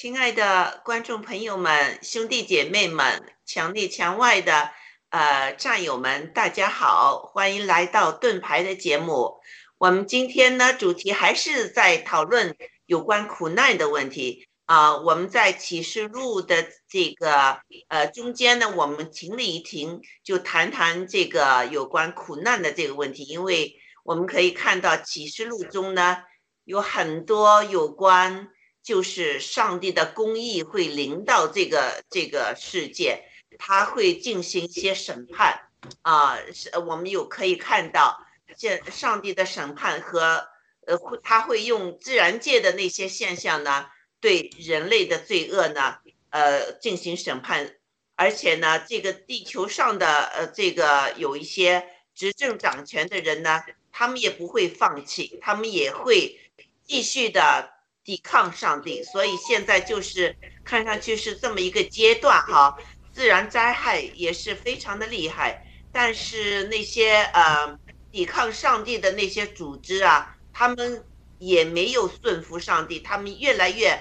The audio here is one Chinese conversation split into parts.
亲爱的观众朋友们兄弟姐妹们墙内墙外的呃战友们大家好欢迎来到盾牌的节目。我们今天呢主题还是在讨论有关苦难的问题。啊我们在启示录的这个呃中间呢我们停了一停就谈谈这个有关苦难的这个问题。因为我们可以看到启示录中呢有很多有关就是上帝的公义会临到这个这个世界，他会进行一些审判啊。是，我们有可以看到，这上帝的审判和呃，他会用自然界的那些现象呢，对人类的罪恶呢，呃，进行审判。而且呢，这个地球上的呃，这个有一些执政掌权的人呢，他们也不会放弃，他们也会继续的抵抗上帝，所以现在就是看上去是这么一个阶段哈，自然灾害也是非常的厉害，但是那些呃抵抗上帝的那些组织啊。他们也没有顺服上帝，他们越来越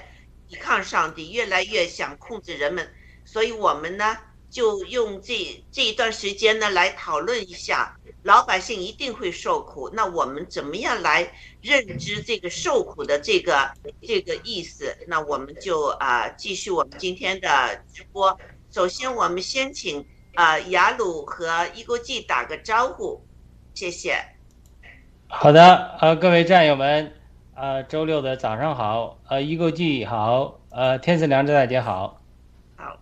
抵抗上帝，越来越想控制人们。所以，我们呢，就用这这一段时间呢，来讨论一下，老百姓一定会受苦。那我们怎么样来认知这个受苦的这个这个意思？那我们就啊，继续我们今天的直播。首先，我们先请啊雅鲁和伊国际打个招呼，谢谢。好的，呃，各位战友们，呃，周六的早上好，呃，一购记好，呃，天赐良知大姐好，好，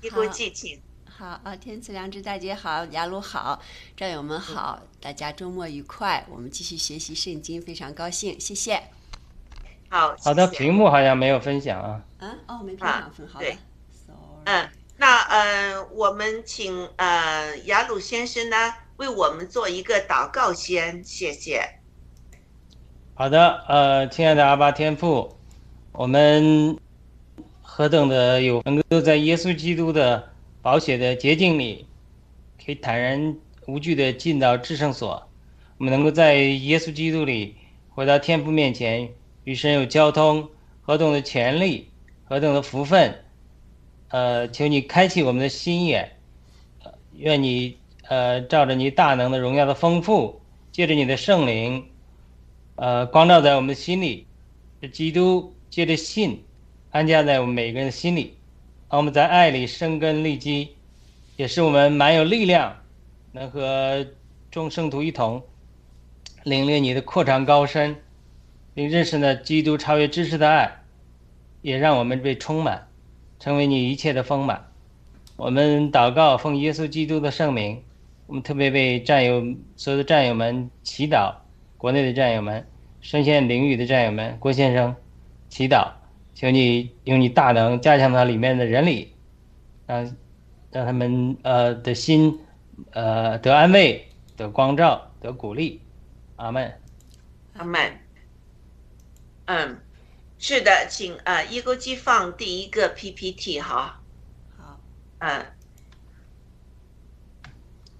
一购记请，好啊，天赐良知大姐好，雅鲁好，战友们好，大家周末愉快，我们继续学习圣经，非常高兴，谢谢。好，好的，屏幕好像没有分享啊，啊，哦，没分享分，好的，嗯，那呃，我们请呃雅鲁先生呢。为我们做一个祷告先，谢谢。好的，呃，亲爱的阿巴天父，我们何等的有能够在耶稣基督的宝血的洁净里，可以坦然无惧的进到至圣所。我们能够在耶稣基督里回到天父面前，与神有交通，何等的权利，何等的福分。呃，求你开启我们的心眼，愿你。呃，照着你大能的荣耀的丰富，借着你的圣灵，呃，光照在我们的心里，基督借着信安家在我们每个人的心里，让我们在爱里生根立基，也是我们蛮有力量，能和众圣徒一同领略你的扩长高深，并认识呢基督超越知识的爱，也让我们被充满，成为你一切的丰满。我们祷告，奉耶稣基督的圣名。我们特别为战友所有的战友们祈祷，国内的战友们，深陷囹圄的战友们，郭先生，祈祷，求你用你大能加强他里面的人力，让让他们呃的心呃得安慰，得光照，得鼓励，阿门，阿门。嗯，是的，请啊，一勾机放第一个 PPT 哈。好，嗯。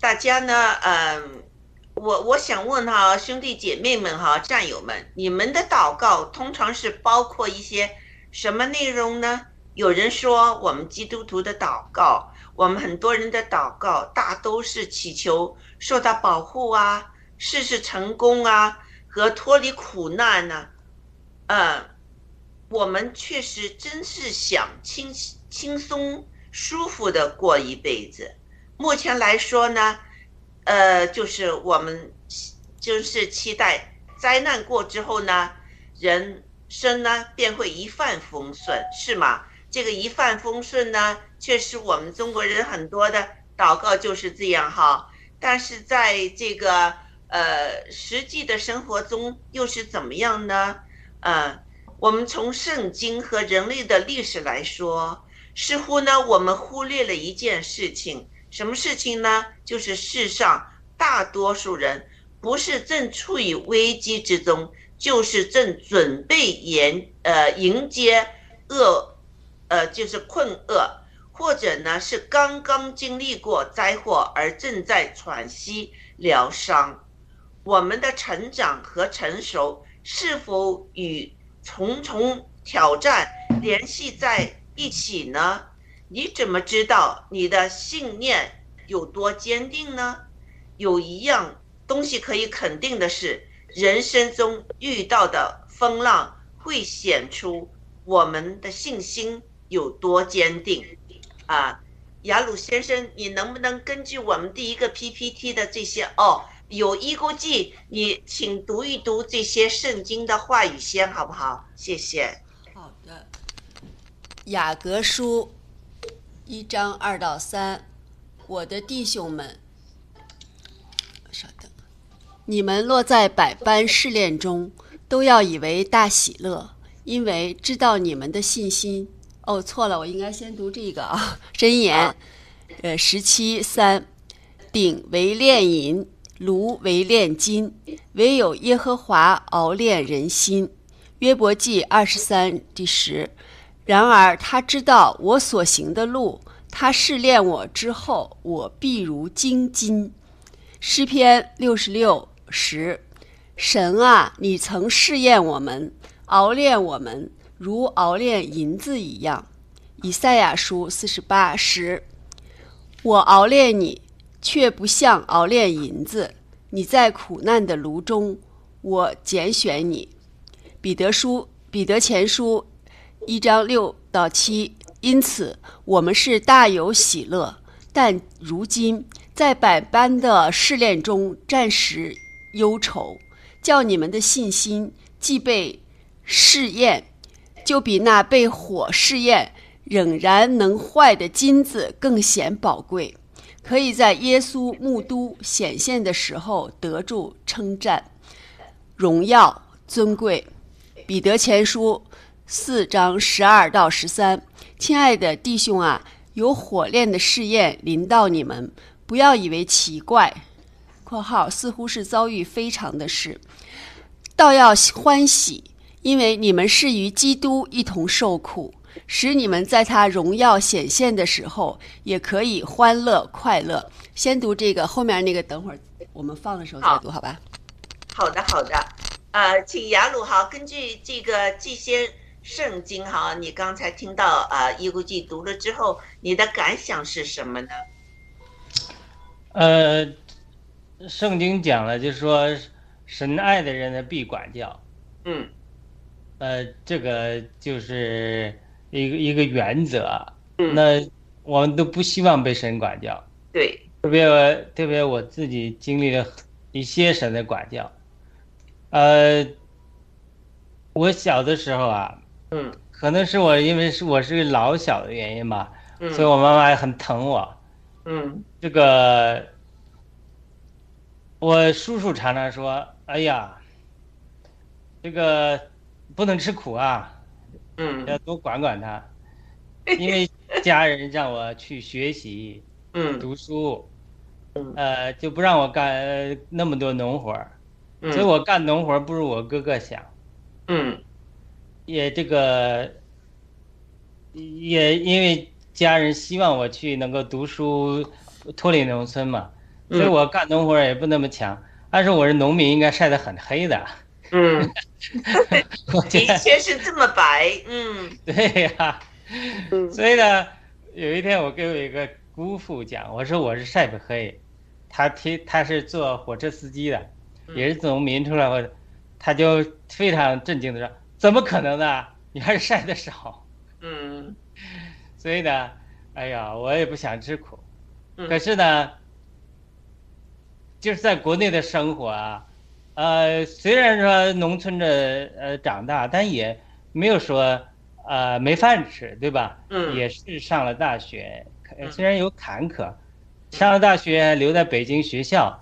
大家呢？嗯，我我想问哈，兄弟姐妹们哈，战友们，你们的祷告通常是包括一些什么内容呢？有人说，我们基督徒的祷告，我们很多人的祷告大都是祈求受到保护啊，事事成功啊，和脱离苦难呢。嗯，我们确实真是想轻轻松舒服的过一辈子。目前来说呢，呃，就是我们就是期待灾难过之后呢，人生呢便会一帆风顺，是吗？这个一帆风顺呢，确实我们中国人很多的祷告就是这样哈。但是在这个呃实际的生活中又是怎么样呢？呃，我们从圣经和人类的历史来说，似乎呢我们忽略了一件事情。什么事情呢？就是世上大多数人不是正处于危机之中，就是正准备迎呃迎接恶，呃就是困厄，或者呢是刚刚经历过灾祸而正在喘息疗伤。我们的成长和成熟是否与重重挑战联系在一起呢？你怎么知道你的信念有多坚定呢？有一样东西可以肯定的是，人生中遇到的风浪会显出我们的信心有多坚定。啊，雅鲁先生，你能不能根据我们第一个 PPT 的这些哦，有一估计，你请读一读这些圣经的话语先，好不好？谢谢。好的，雅各书。一章二到三，我的弟兄们，稍等，你们落在百般试炼中，都要以为大喜乐，因为知道你们的信心。哦，错了，我应该先读这个啊，《箴言》呃十七三，鼎为炼银，炉为炼金，唯有耶和华熬炼人心。约伯记二十三第十。然而他知道我所行的路，他试炼我之后，我必如精金。诗篇六十六十，神啊，你曾试验我们，熬炼我们，如熬炼银子一样。以赛亚书四十八十，我熬炼你，却不像熬炼银子。你在苦难的炉中，我拣选你。彼得书彼得前书一章六到七，因此我们是大有喜乐，但如今在百般的试炼中暂时忧愁，叫你们的信心既被试验，就比那被火试验仍然能坏的金子更显宝贵，可以在耶稣目都显现的时候得住称赞、荣耀、尊贵。彼得前书四章十二到十三，亲爱的弟兄啊，有火炼的试验临到你们，不要以为奇怪（括号似乎是遭遇非常的事），倒要欢喜，因为你们是与基督一同受苦，使你们在他荣耀显现的时候，也可以欢乐快乐。先读这个，后面那个等会儿我们放的时候再读，好吧？好的，好的。呃，请雅鲁哈，根据这个这些圣经哈，你刚才听到啊，《伊古记》读了之后，你的感想是什么呢？呃，圣经讲了，就是说神爱的人呢必管教，嗯。呃，这个就是一个一个原则。嗯，那我们都不希望被神管教，对，特别特别我自己经历了一些神的管教。呃，我小的时候啊，嗯。可能是我因为是我是老小的原因吧，嗯，所以我妈妈也很疼我。嗯。这个，我叔叔常常说：“哎呀，这个不能吃苦啊，嗯要多管管他。”因为家人让我去学习嗯读书，嗯呃，就不让我干呃那么多农活儿，嗯，所以我干农活儿不如我哥哥想。嗯也这个，也因为家人希望我去能够读书，脱离农村嘛，所以嗯我干农活也不那么强。按说我是农民，应该晒得很黑的。嗯，的确是这么白，嗯 对呀、嗯所以呢，有一天我跟我一个姑父讲，我说我是晒不黑，他听他是做火车司机的，也是农民出来，我他就非常震惊的说：“怎么可能呢？你还是晒得少。”嗯所以呢，哎呀，我也不想吃苦，嗯可是呢，就是在国内的生活啊，呃，虽然说农村的呃长大，但也没有说呃没饭吃，对吧？嗯也是上了大学，嗯虽然有坎坷，上了大学留在北京学校，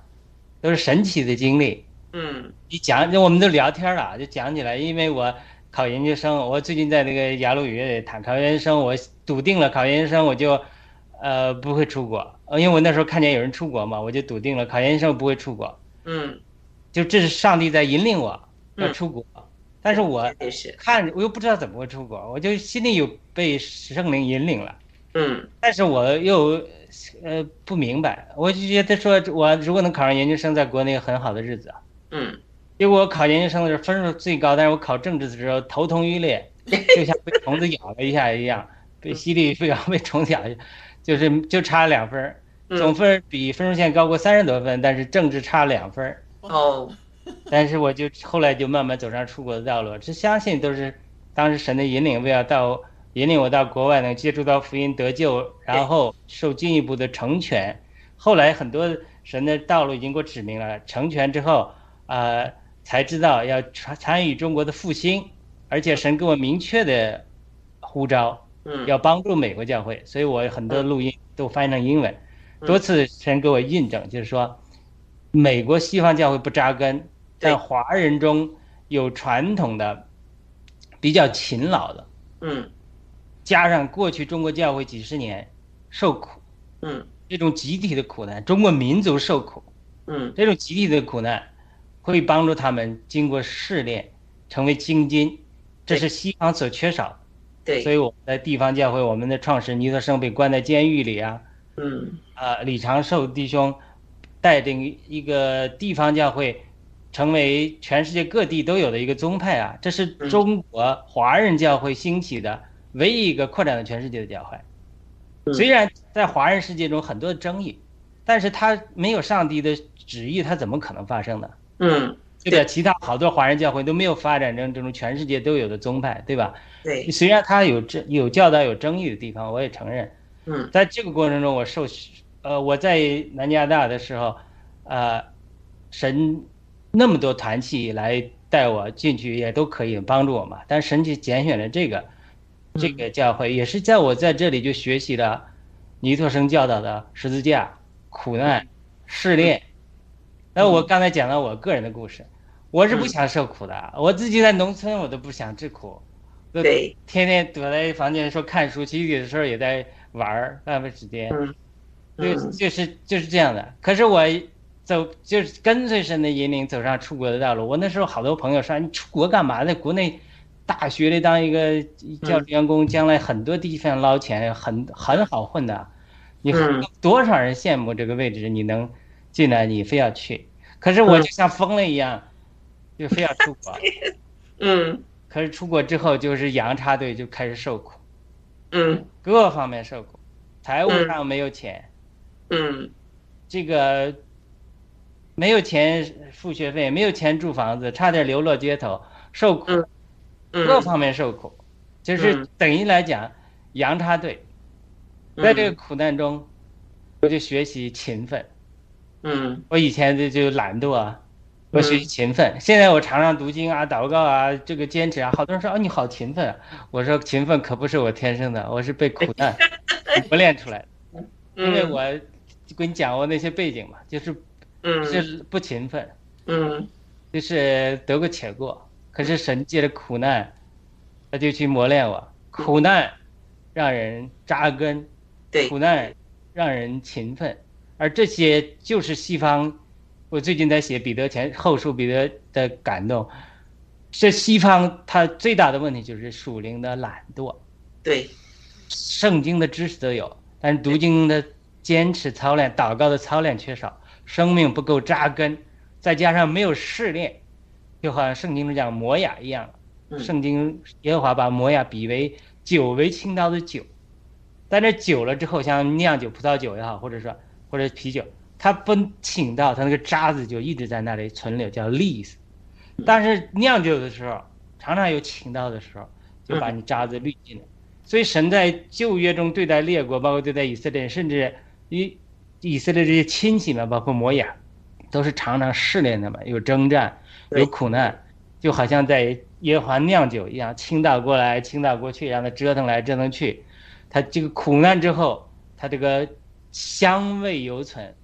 都是神奇的经历。嗯一讲，我们都聊天了，就讲起来，因为我考研究生，我最近在那个雅鲁语也谈考研究生，我笃定了考研究生我就，呃，不会出国，呃因为我那时候看见有人出国嘛，我就笃定了考研究生不会出国，嗯，就这是上帝在引领我要嗯。出国，但是我看我又不知道怎么会出国，我就心里有被圣灵引领了，嗯。但是我又呃不明白，我就觉得说我如果能考上研究生，在国内很好的日子啊。嗯。结果我考研究生的时候分数最高，但是我考政治的时候头痛欲裂，就像被虫子咬了一下一样，被吸力非常被虫子咬一下，就是就差两分儿，总嗯，分儿比分数线高过三十多分，但是政治差两分儿。哦，但是我就后来就慢慢走上出国的道路，这相信都是当时神的引领，为了到引领我到国外能接触到福音得救，然后受进一步的成全。后来很多神的道路已经给我指明了，成全之后，呃，才知道要参参与中国的复兴，而且神给我明确的呼召，嗯。要帮助美国教会，所以我很多录音都翻译成英文，嗯。多次神给我印证，就是说，美国西方教会不扎根，对。但华人中有传统的、比较勤劳的，嗯。加上过去中国教会几十年受苦，嗯。这种集体的苦难，中国民族受苦，嗯。这种集体的苦难会帮助他们经过试炼成为精金，这是西方所缺少的。所，以我们的地方教会，我们的创始人尼特生被关在监狱里啊，嗯啊，李长寿弟兄带领一个地方教会，成为全世界各地都有的一个宗派啊，这是嗯中国华人教会兴起的唯一一个扩展到全世界的教会。嗯虽然在华人世界中很多的争议，但是他没有上帝的旨意，他怎么可能发生呢？嗯对吧？其他好多华人教会都没有发展成这种全世界都有的宗派，对吧？对，虽然它有争有教导有争议的地方，我也承认。嗯在这个过程中，我受呃我在南加大的时候，呃，神那么多团契来带我进去，也都可以帮助我嘛。但神就拣选了这个这个教会，也是在我在这里就学习了尼托生教导的十字架、苦难、试炼。那我刚才讲了我个人的故事，我是不想受苦的，我自己在农村我都不想吃苦，我对，天天躲在房间说看书，其实有的时候也在玩儿，浪费时间。嗯就嗯就是就是这样的。可是我走就是跟随神的引领走上出国的道路。我那时候好多朋友说你出国干嘛？在国内大学里当一个教职员工，将来很多地方捞钱，很很好混的。你嗯多少人羡慕这个位置，你能进来，你非要去。可是我就像疯了一样，就非要出国。嗯可是出国之后，就是洋插队就开始受苦，嗯。各方面受苦，财务嗯上没有钱。嗯。这个没有钱付学费，没有钱住房子，差点流落街头，受苦，嗯。嗯。各方面受苦，就是嗯等于来讲，洋插队，在这个苦难中，我就学习勤奋。嗯。我以前就就懒惰啊，我学习勤奋。现在我常常读经啊、祷告啊，这个坚持啊。好多人说哦，你好勤奋啊。我说勤奋可不是我天生的，我是被苦难 磨练出来的。因为嗯我跟你讲过那些背景嘛，就是嗯就是不勤奋，嗯就是得过且过。可是神借着苦难，他就去磨练我。苦难让人扎根，对苦难让人勤奋，而这些就是西方。我最近在写彼得前后书，彼得的感动。这西方它最大的问题就是属灵的懒惰，对圣经的知识都有，但是读经的坚持操练、祷告的操练缺少，生命不够扎根，再加上没有试炼，就好像圣经中讲磨牙一样。嗯圣经耶和华把磨牙比为酒为倾倒的酒，但这久了之后，像酿酒、葡萄酒也好，或者说或者啤酒，它不倾倒，它那个渣子就一直在那里存留，叫粒子。但是酿酒的时候，常常有倾倒的时候，就把你渣子滤尽了。所以神在旧约中对待列国，包括对待以色列人，甚至以以色列这些亲戚们，包括摩亚，都是常常试炼他们，有征战，有苦难，就好像在耶和华酿酒一样，倾倒过来，倾倒过去，让它折腾来折腾去。他这个苦难之后，他这个香味犹存，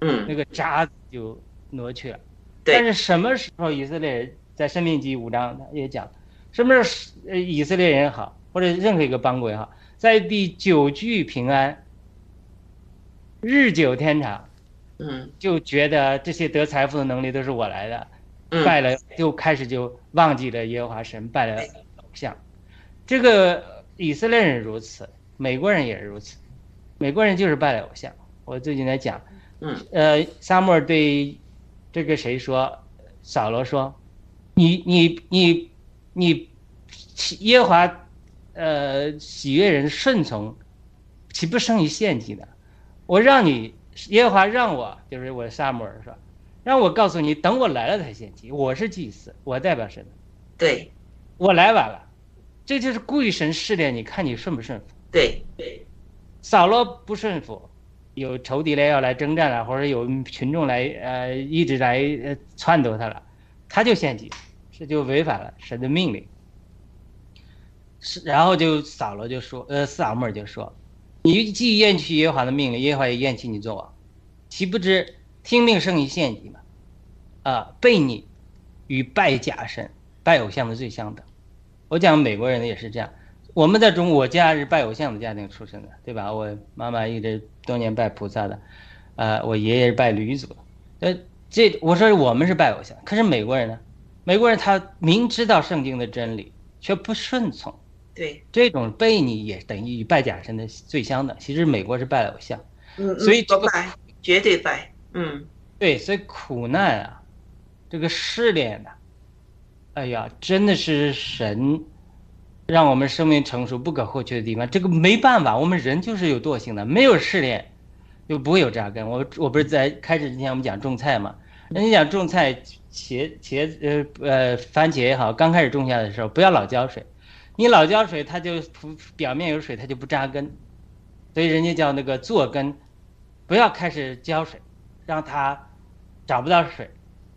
嗯那个渣子就挪去了。但是什么时候以色列人在生命记五章也讲，什么时候呃以色列人好，或者任何一个邦国也好，在地久居平安，日久天长，嗯就觉得这些得财富的能力都是我来的，嗯拜了就开始就忘记了耶和华神，拜了偶像。这个以色列人如此，美国人也是如此，美国人就是拜了偶像。我最近在讲，嗯呃，撒母尔对这个谁说，扫罗说，你你你你，耶和华，呃，喜悦人顺从，岂不胜于献祭呢？我让你耶和华让我，就是我撒母尔说，让我告诉你，等我来了才献祭。我是祭司，我代表神，对我来晚了，这就是故意神试炼你，看你顺不顺服。对对扫罗不顺服，有仇敌来要来征战了，或者有群众来呃一直来呃撺掇他了，他就献祭，这就违反了神的命令。是，然后就扫罗就说，呃，撒母耳就说，你既厌弃耶和华的命令，耶和华也厌弃你做王，岂不知听命胜于献祭嘛，啊，悖逆与拜假神、拜偶像的罪相等。我讲美国人也是这样，我们在中国家是拜偶像的家庭出身的，对吧？我妈妈一直多年拜菩萨的，呃，我爷爷是拜吕祖的，呃，这我说我们是拜偶像，可是美国人呢？美国人他明知道圣经的真理，却不顺从。对，这种悖逆也等于与拜假神的最相等。其实美国是拜偶像，嗯，所以这个不拜，绝对拜，嗯对，所以苦难啊，这个试炼呐、哎呀，真的是神让我们生命成熟不可或缺的地方。这个没办法，我们人就是有惰性的，没有试炼就不会有扎根。我我不是在开始之前我们讲种菜嘛，人家讲种菜，茄茄呃呃番茄也好，刚开始种下的时候不要老浇水，你老浇水它就浮表面有水，它就不扎根，所以人家叫那个坐根，不要开始浇水，让它找不到水，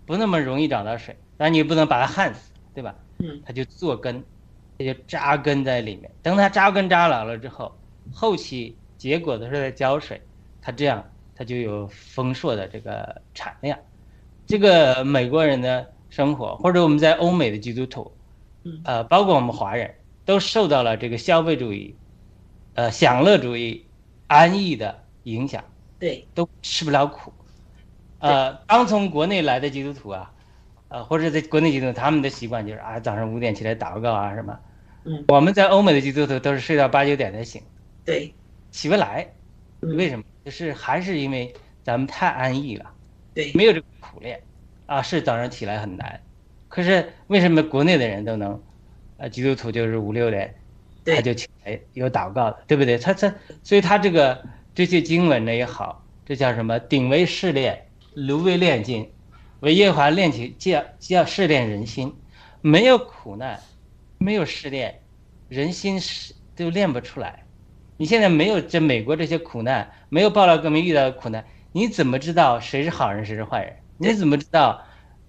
不那么容易找到水，但你也不能把它旱死，对吧？嗯，它就坐根，它就扎根在里面。等它扎根扎牢了之后，后期结果的时候再浇水，它这样它就有丰硕的这个产量。这个美国人的生活，或者我们在欧美的基督徒，嗯呃，包括我们华人，都受到了这个消费主义、呃享乐主义、安逸的影响。对，都吃不了苦。呃，刚从国内来的基督徒啊，呃，或者在国内基督徒，他们的习惯就是啊，早上五点起来祷告啊什么。嗯，我们在欧美的基督徒都是睡到八九点才醒，对，起不来。嗯为什么？就是还是因为咱们太安逸了，对，没有这个苦练啊。是早上起来很难，可是为什么国内的人都能？啊，基督徒就是五六点他，就起来有祷告的，对不对？他他，所以他这个这些经文呢也好，这叫什么？鼎为试炼，炉为炼金，为耶和华炼起叫叫试炼人心。没有苦难，没有试炼，人心是都练不出来。你现在没有这美国这些苦难，没有暴乱革命遇到的苦难，你怎么知道谁是好人谁是坏人？你怎么知道？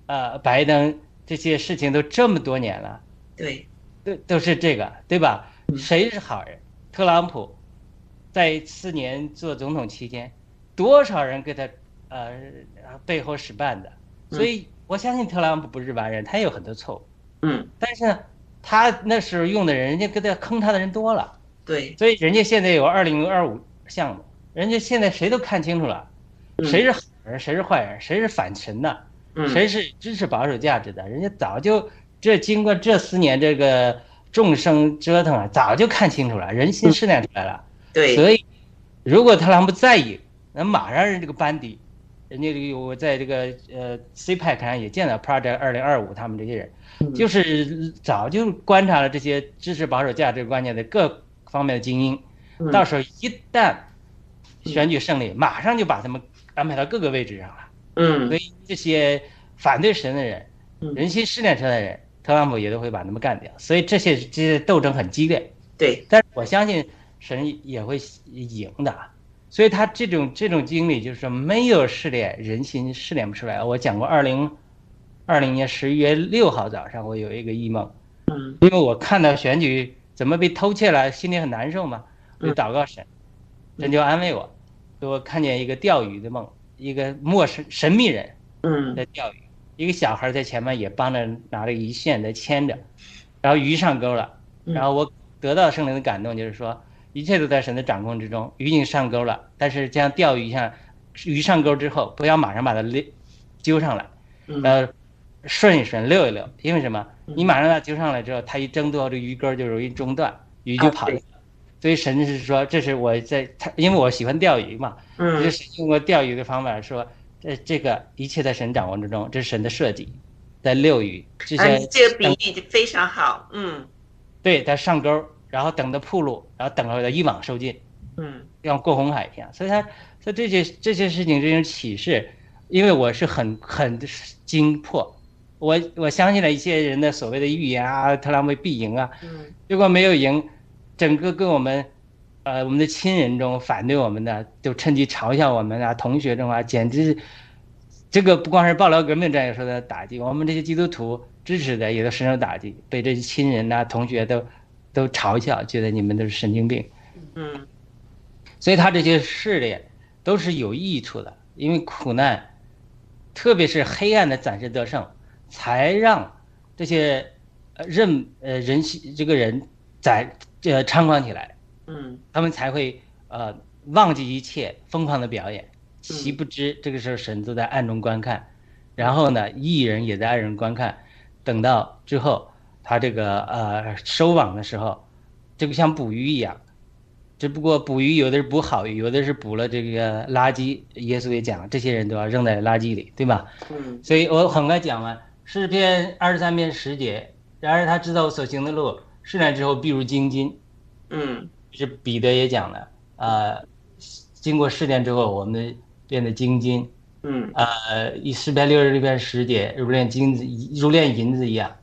呃，拜登这些事情都这么多年了。对，都都是这个，对吧嗯？谁是好人？特朗普在四年做总统期间，多少人给他呃背后使绊的？所以我相信特朗普不是完人，他也有很多错误。嗯，但是呢，他那时候用的人，人家跟他坑他的人多了，对，所以人家现在有二零二五项目，人家现在谁都看清楚了，嗯。谁是好人，谁是坏人，谁是反神的，嗯，谁是支持保守价值的？人家早就这经过这四年这个众生折腾啊，早就看清楚了，人心试炼出来了。对，所以，如果特朗普在意，那马上人这个班底，人家这个我在这个呃 CPEC 上也见到 Project 二零二五他们这些人，嗯就是早就观察了这些支持保守价值观念的各方面的精英，嗯到时候一旦选举胜利，马上就把他们安排到各个位置上了。嗯所以这些反对神的人，嗯人心试炼出来的人，特朗普也都会把他们干掉。所以这些这些斗争很激烈，对，但是我相信神也会赢的。所以他这种这种经历就是说没有试炼，人心试炼不出来。我讲过，二零二零年十一月六号早上，我有一个异梦，嗯。因为我看到选举怎么被偷窃了，心里很难受嘛，我就嗯祷告神，神就安慰我，说我看见一个钓鱼的梦，一个陌生神秘人。嗯。在钓鱼，一个小孩在前面也帮着拿着鱼线在牵着，然后鱼上钩了，嗯。然后我得到圣灵的感动，就是说一切都在神的掌控之中，鱼已经上钩了，但是这样钓鱼像鱼上钩之后，不要马上把它拎揪上来，嗯。呃，顺一顺溜一溜，因为什么？你马上把它揪上来之后，它一挣脱，这鱼钩就容易中断，鱼就跑掉了。所以神是说，这是我在他，因为我喜欢钓鱼嘛，就嗯是用过钓鱼的方法说，这这个一切在神掌握之中，这是神的设计，在遛鱼这啊，些你这个比喻就非常好，嗯对，它上钩，然后等它铺路，然后等到它一网收尽，嗯像过红海一样。所以他说这些这些事情这种启示，因为我是很很惊破，我我相信了一些人的所谓的预言啊，特朗普必赢啊，嗯。结果没有赢，整个跟我们，呃，我们的亲人中反对我们的，就趁机嘲笑我们啊，同学中啊，简直，这个不光是爆料革命战友受到打击，我们这些基督徒支持的也都深受打击，被这些亲人呐、同学都都嘲笑，觉得你们都是神经病。嗯。所以他这些试炼都是有益处的，因为苦难特别是黑暗的暂时得胜，才让这些呃人呃人性这个人在呃猖狂起来，嗯他们才会呃忘记一切，疯狂的表演。岂不知这个时候神都在暗中观看，然后呢，艺人也在暗中观看。等到之后，他这个呃收网的时候，这个像捕鱼一样，只不过捕鱼有的是捕好鱼，有的是捕了这个垃圾。耶稣也讲，这些人都要扔在垃圾里，对吧？嗯所以我很快讲完诗篇二十三篇十节。然而他知道我所行的路，试炼之后必如精金。嗯是彼得也讲了，呃，经过试炼之后，我们变得精金。嗯呃，以诗篇六十六篇十节，如炼金子，如炼银子一样。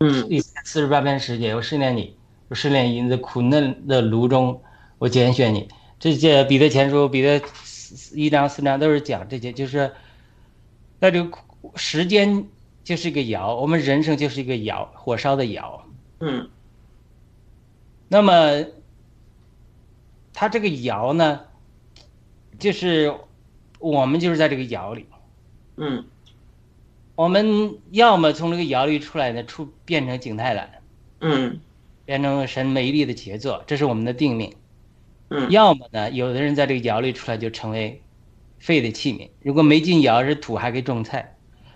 嗯第四十八篇十节，我试炼你，我试炼银子，苦嫩的炉中，我拣选你。这些彼得前书、彼得一章、四章都是讲这些，就是在这个时间就是一个窑，我们人生就是一个窑，火烧的窑。嗯。那么，它这个窑呢，就是我们就是在这个窑里，嗯。我们要么从这个窑里出来呢，出变成景泰蓝，嗯。变成神美丽的杰作，这是我们的定命；嗯。要么呢，有的人在这个窑里出来就成为废的器皿。如果没进窑是土，还可以种菜；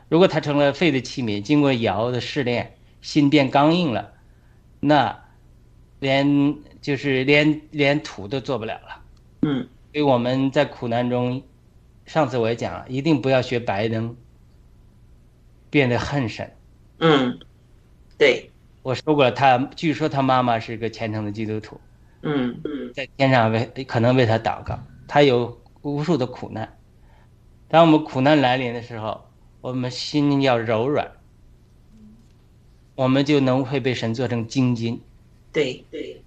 如果他成了废的器皿，经过窑的试炼，心变刚硬了，那连就是连连土都做不了了。嗯所以我们在苦难中，上次我也讲了，一定不要学白登，变得恨神。嗯，对，我说过了，他据说他妈妈是个虔诚的基督徒，嗯嗯在天上为可能为他祷告，他有无数的苦难。当我们苦难来临的时候，我们心要柔软，我们就能会被神做成精金。对对。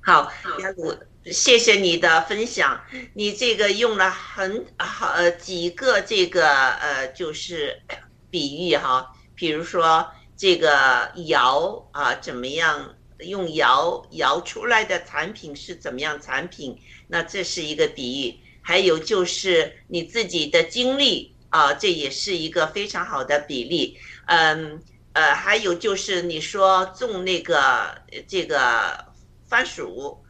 好，雅鲁，谢谢你的分享。你这个用了很好呃几个这个呃就是比喻哈，比如说这个窑啊怎么样用窑窑出来的产品是怎么样产品，那这是一个比喻。还有就是你自己的经历啊，这也是一个非常好的比例。嗯呃，还有就是你说种那个呃这个番薯，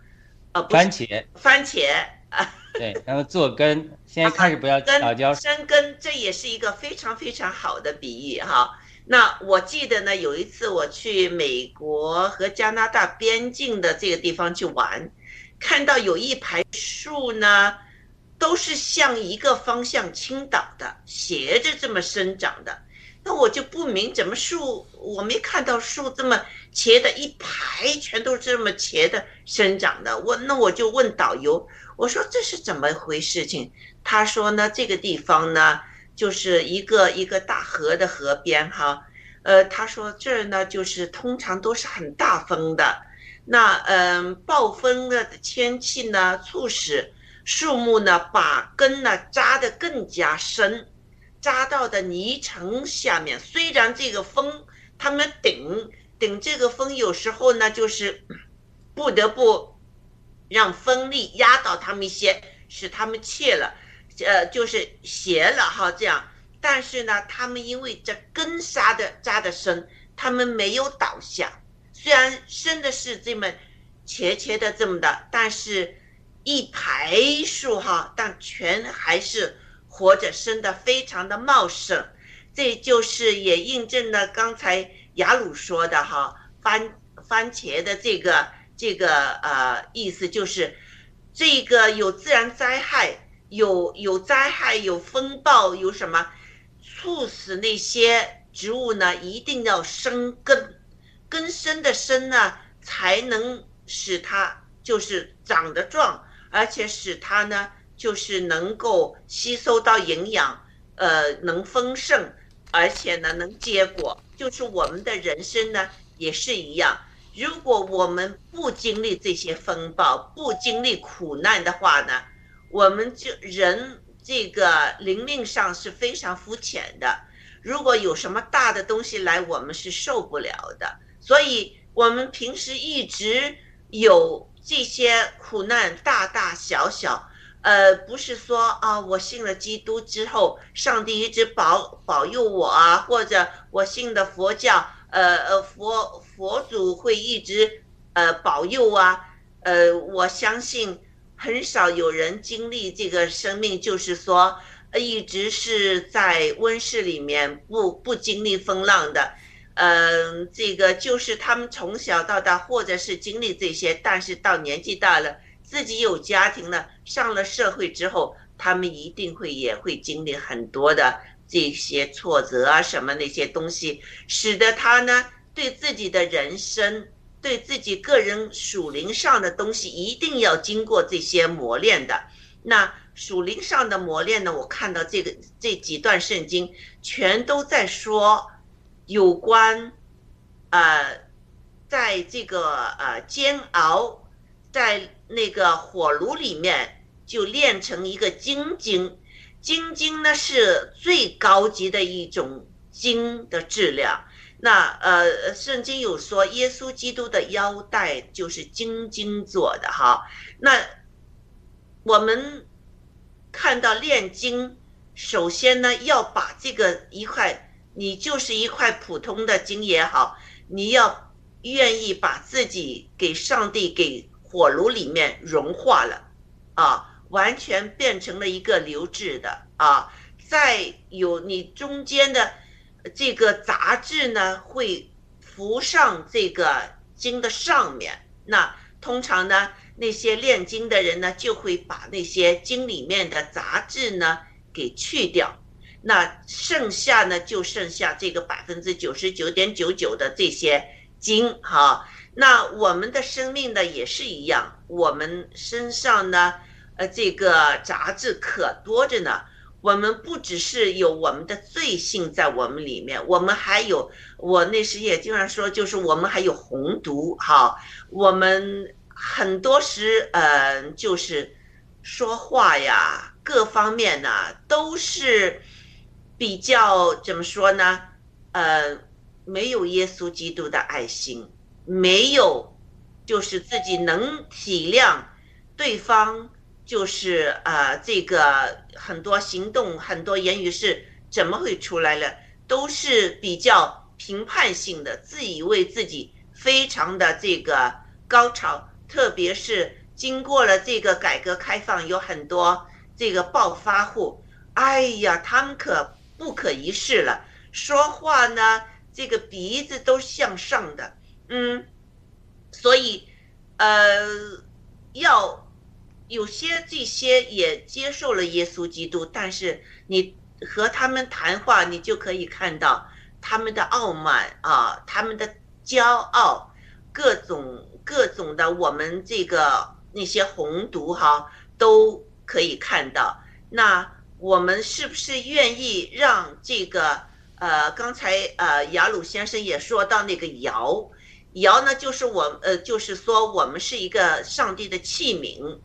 呃番茄，番茄啊，对，然后做根，现在开始不要根调浇水。生根，这也是一个非常非常好的比喻哈。那我记得呢，有一次我去美国和加拿大边境的这个地方去玩，看到有一排树呢，都是向一个方向倾倒的，斜着这么生长的。那我就不明怎么树，我没看到树这么斜的一排，全都这么斜的生长的。我那我就问导游，我说这是怎么回事情？他说呢，这个地方呢，就是一个一个大河的河边哈，呃，他说这儿呢，就是通常都是很大风的，那嗯、暴风的天气呢，促使树木呢把根呢扎得更加深，扎到的泥层下面。虽然这个风，他们顶顶这个风，有时候呢就是 不得不让风力压倒他们一些，使他们怯了。呃，就是斜了哈，这样。但是呢，他们因为这根扎的扎的深，他们没有倒下。虽然生的是这么斜斜的这么的，但是一排树哈，但全还是活着，生的非常的茂盛。这就是也印证了刚才雅鲁说的哈，番番茄的这个这个呃意思就是，这个有自然灾害。有有灾害，有风暴，有什么促使那些植物呢？一定要生根，根深的深呢，才能使它就是长得壮，而且使它呢就是能够吸收到营养，呃，能丰盛，而且呢能结果。就是我们的人生呢也是一样，如果我们不经历这些风暴，不经历苦难的话呢？我们就人这个灵命上是非常肤浅的，如果有什么大的东西来，我们是受不了的。所以，我们平时一直有这些苦难，大大小小，呃，不是说啊，我信了基督之后，上帝一直保保佑我啊，或者我信的佛教，呃呃，佛佛祖会一直呃保佑啊，呃，我相信很少有人经历这个生命，就是说呃一直是在温室里面不不经历风浪的，嗯、这个就是他们从小到大，或者是经历这些，但是到年纪大了。自己有家庭了，上了社会之后，他们一定会也会经历很多的这些挫折啊，什么那些东西，使得他呢对自己的人生，对自己个人属灵上的东西，一定要经过这些磨练的。那属灵上的磨练呢，我看到这个这几段圣经，全都在说有关，呃，在这个呃煎熬。在那个火炉里面就炼成一个精金，精金呢是最高级的一种金的质量。那呃，圣经有说耶稣基督的腰带就是金晶做的哈。那我们看到炼金，首先呢要把这个一块，你就是一块普通的金也好，你要愿意把自己给上帝给。火炉里面融化了，啊，完全变成了一个流质的啊。再有你中间的这个杂质呢，会浮上这个经的上面。那通常呢，那些炼金的人呢，就会把那些经里面的杂质呢给去掉。那剩下呢，就剩下这个百分之九十九点九九的这些金哈。那我们的生命呢也是一样，我们身上呢，呃，这个杂质可多着呢。我们不只是有我们的罪性在我们里面，我们还有，我那时也经常说，就是我们还有红毒哈。我们很多时，呃，就是说话呀，各方面呢都是比较怎么说呢？呃，没有耶稣基督的爱心。没有，就是自己能体谅对方，就是呃，这个很多行动、很多言语是怎么会出来了，都是比较评判性的，自以为自己非常的这个高潮。特别是经过了这个改革开放，有很多这个暴发户，哎呀，他们可不可一世了，说话呢，这个鼻子都向上的。嗯，所以，呃，要有些这些也接受了耶稣基督，但是你和他们谈话，你就可以看到他们的傲慢啊，他们的骄傲，各种各种的，我们这个那些红毒哈，都可以看到。那我们是不是愿意让这个？呃，刚才呃雅鲁先生也说到那个尧。尧呢，就是我，呃，就是说我们是一个上帝的器皿，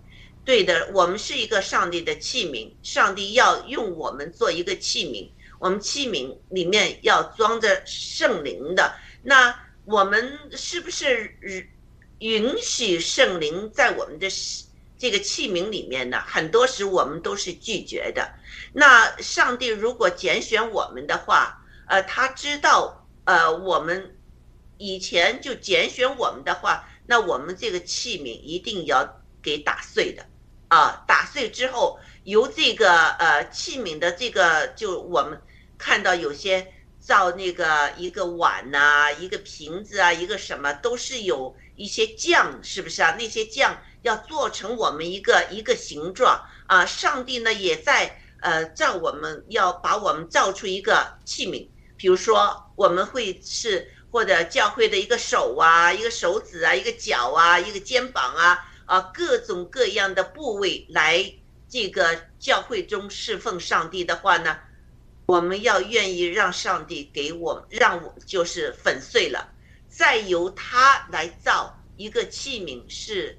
对的，我们是一个上帝的器皿，上帝要用我们做一个器皿，我们器皿里面要装着圣灵的，那我们是不是允许圣灵在我们的这个器皿里面呢？很多时我们都是拒绝的。那上帝如果拣选我们的话，呃，他知道，呃，我们。以前就拣选我们的话，那我们这个器皿一定要给打碎的，啊，打碎之后由这个呃器皿的这个就我们看到有些造那个一个碗呐，一个瓶子啊，一个什么都是有一些酱，是不是啊？那些酱要做成我们一个一个形状啊。上帝呢也在呃造我们要把我们造出一个器皿，比如说我们会是。或者教会的一个手啊，一个手指啊，一个脚啊，一个肩膀啊，啊，各种各样的部位来这个教会中侍奉上帝的话呢，我们要愿意让上帝给我，让我就是粉碎了，再由他来造一个器皿，是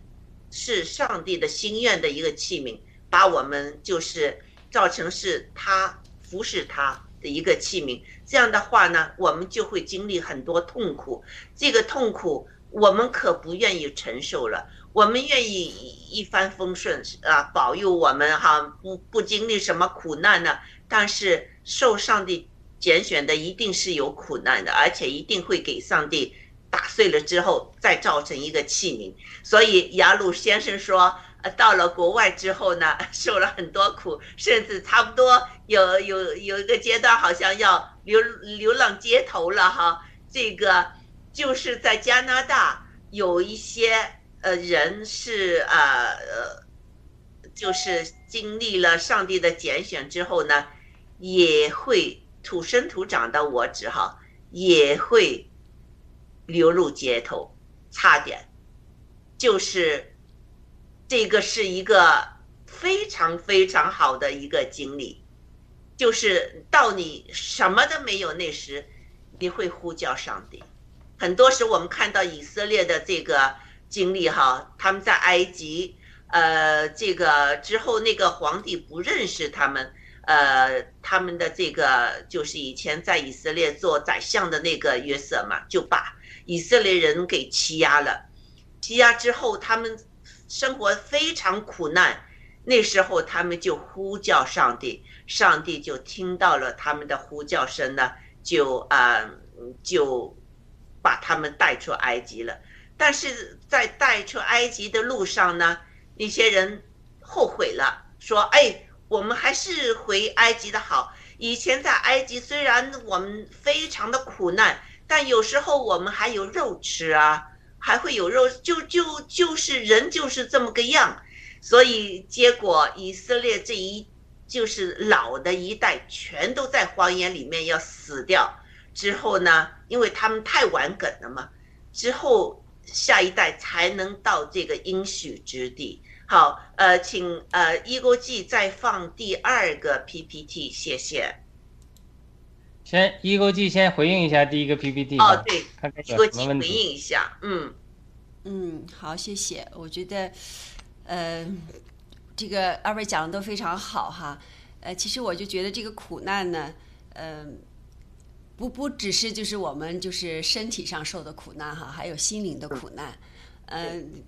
是上帝的心愿的一个器皿，把我们就是造成是他服侍他。的一个器皿，这样的话呢，我们就会经历很多痛苦。这个痛苦，我们可不愿意承受了。我们愿意一一帆风顺啊，保佑我们哈，不不经历什么苦难呢？但是受上帝拣选的一定是有苦难的，而且一定会给上帝打碎了之后再造成一个器皿。所以雅鲁先生说，到了国外之后呢，受了很多苦，甚至差不多有有有一个阶段好像要流流浪街头了哈。这个就是在加拿大有一些呃人是呃呃，就是经历了上帝的拣选之后呢。也会土生土长的我只好也会流入街头，差点，就是这个是一个非常非常好的一个经历，就是到你什么都没有那时，你会呼叫上帝。很多时我们看到以色列的这个经历哈，他们在埃及，呃，这个之后那个皇帝不认识他们。呃，他们的这个就是以前在以色列做宰相的那个约瑟嘛，就把以色列人给欺压了。欺压之后，他们生活非常苦难。那时候，他们就呼叫上帝，上帝就听到了他们的呼叫声呢，就啊，就把他们带出埃及了。但是在带出埃及的路上呢，那些人后悔了，说：“哎。”我们还是回埃及的好。以前在埃及，虽然我们非常的苦难，但有时候我们还有肉吃啊，还会有肉，就就就是人就是这么个样。所以结果以色列这一就是老的一代全都在荒野里面要死掉。之后呢，因为他们太顽梗了嘛，之后下一代才能到这个应许之地。好，呃，请呃，一国际再放第二个 PPT，谢谢。先，一国际先回应一下第一个 PPT。哦，对，一国际回应一下，嗯嗯，好，谢谢。我觉得，呃，这个二位讲的都非常好哈。呃，其实我就觉得这个苦难呢，嗯，不不只是就是我们就是身体上受的苦难哈，还有心灵的苦难。嗯，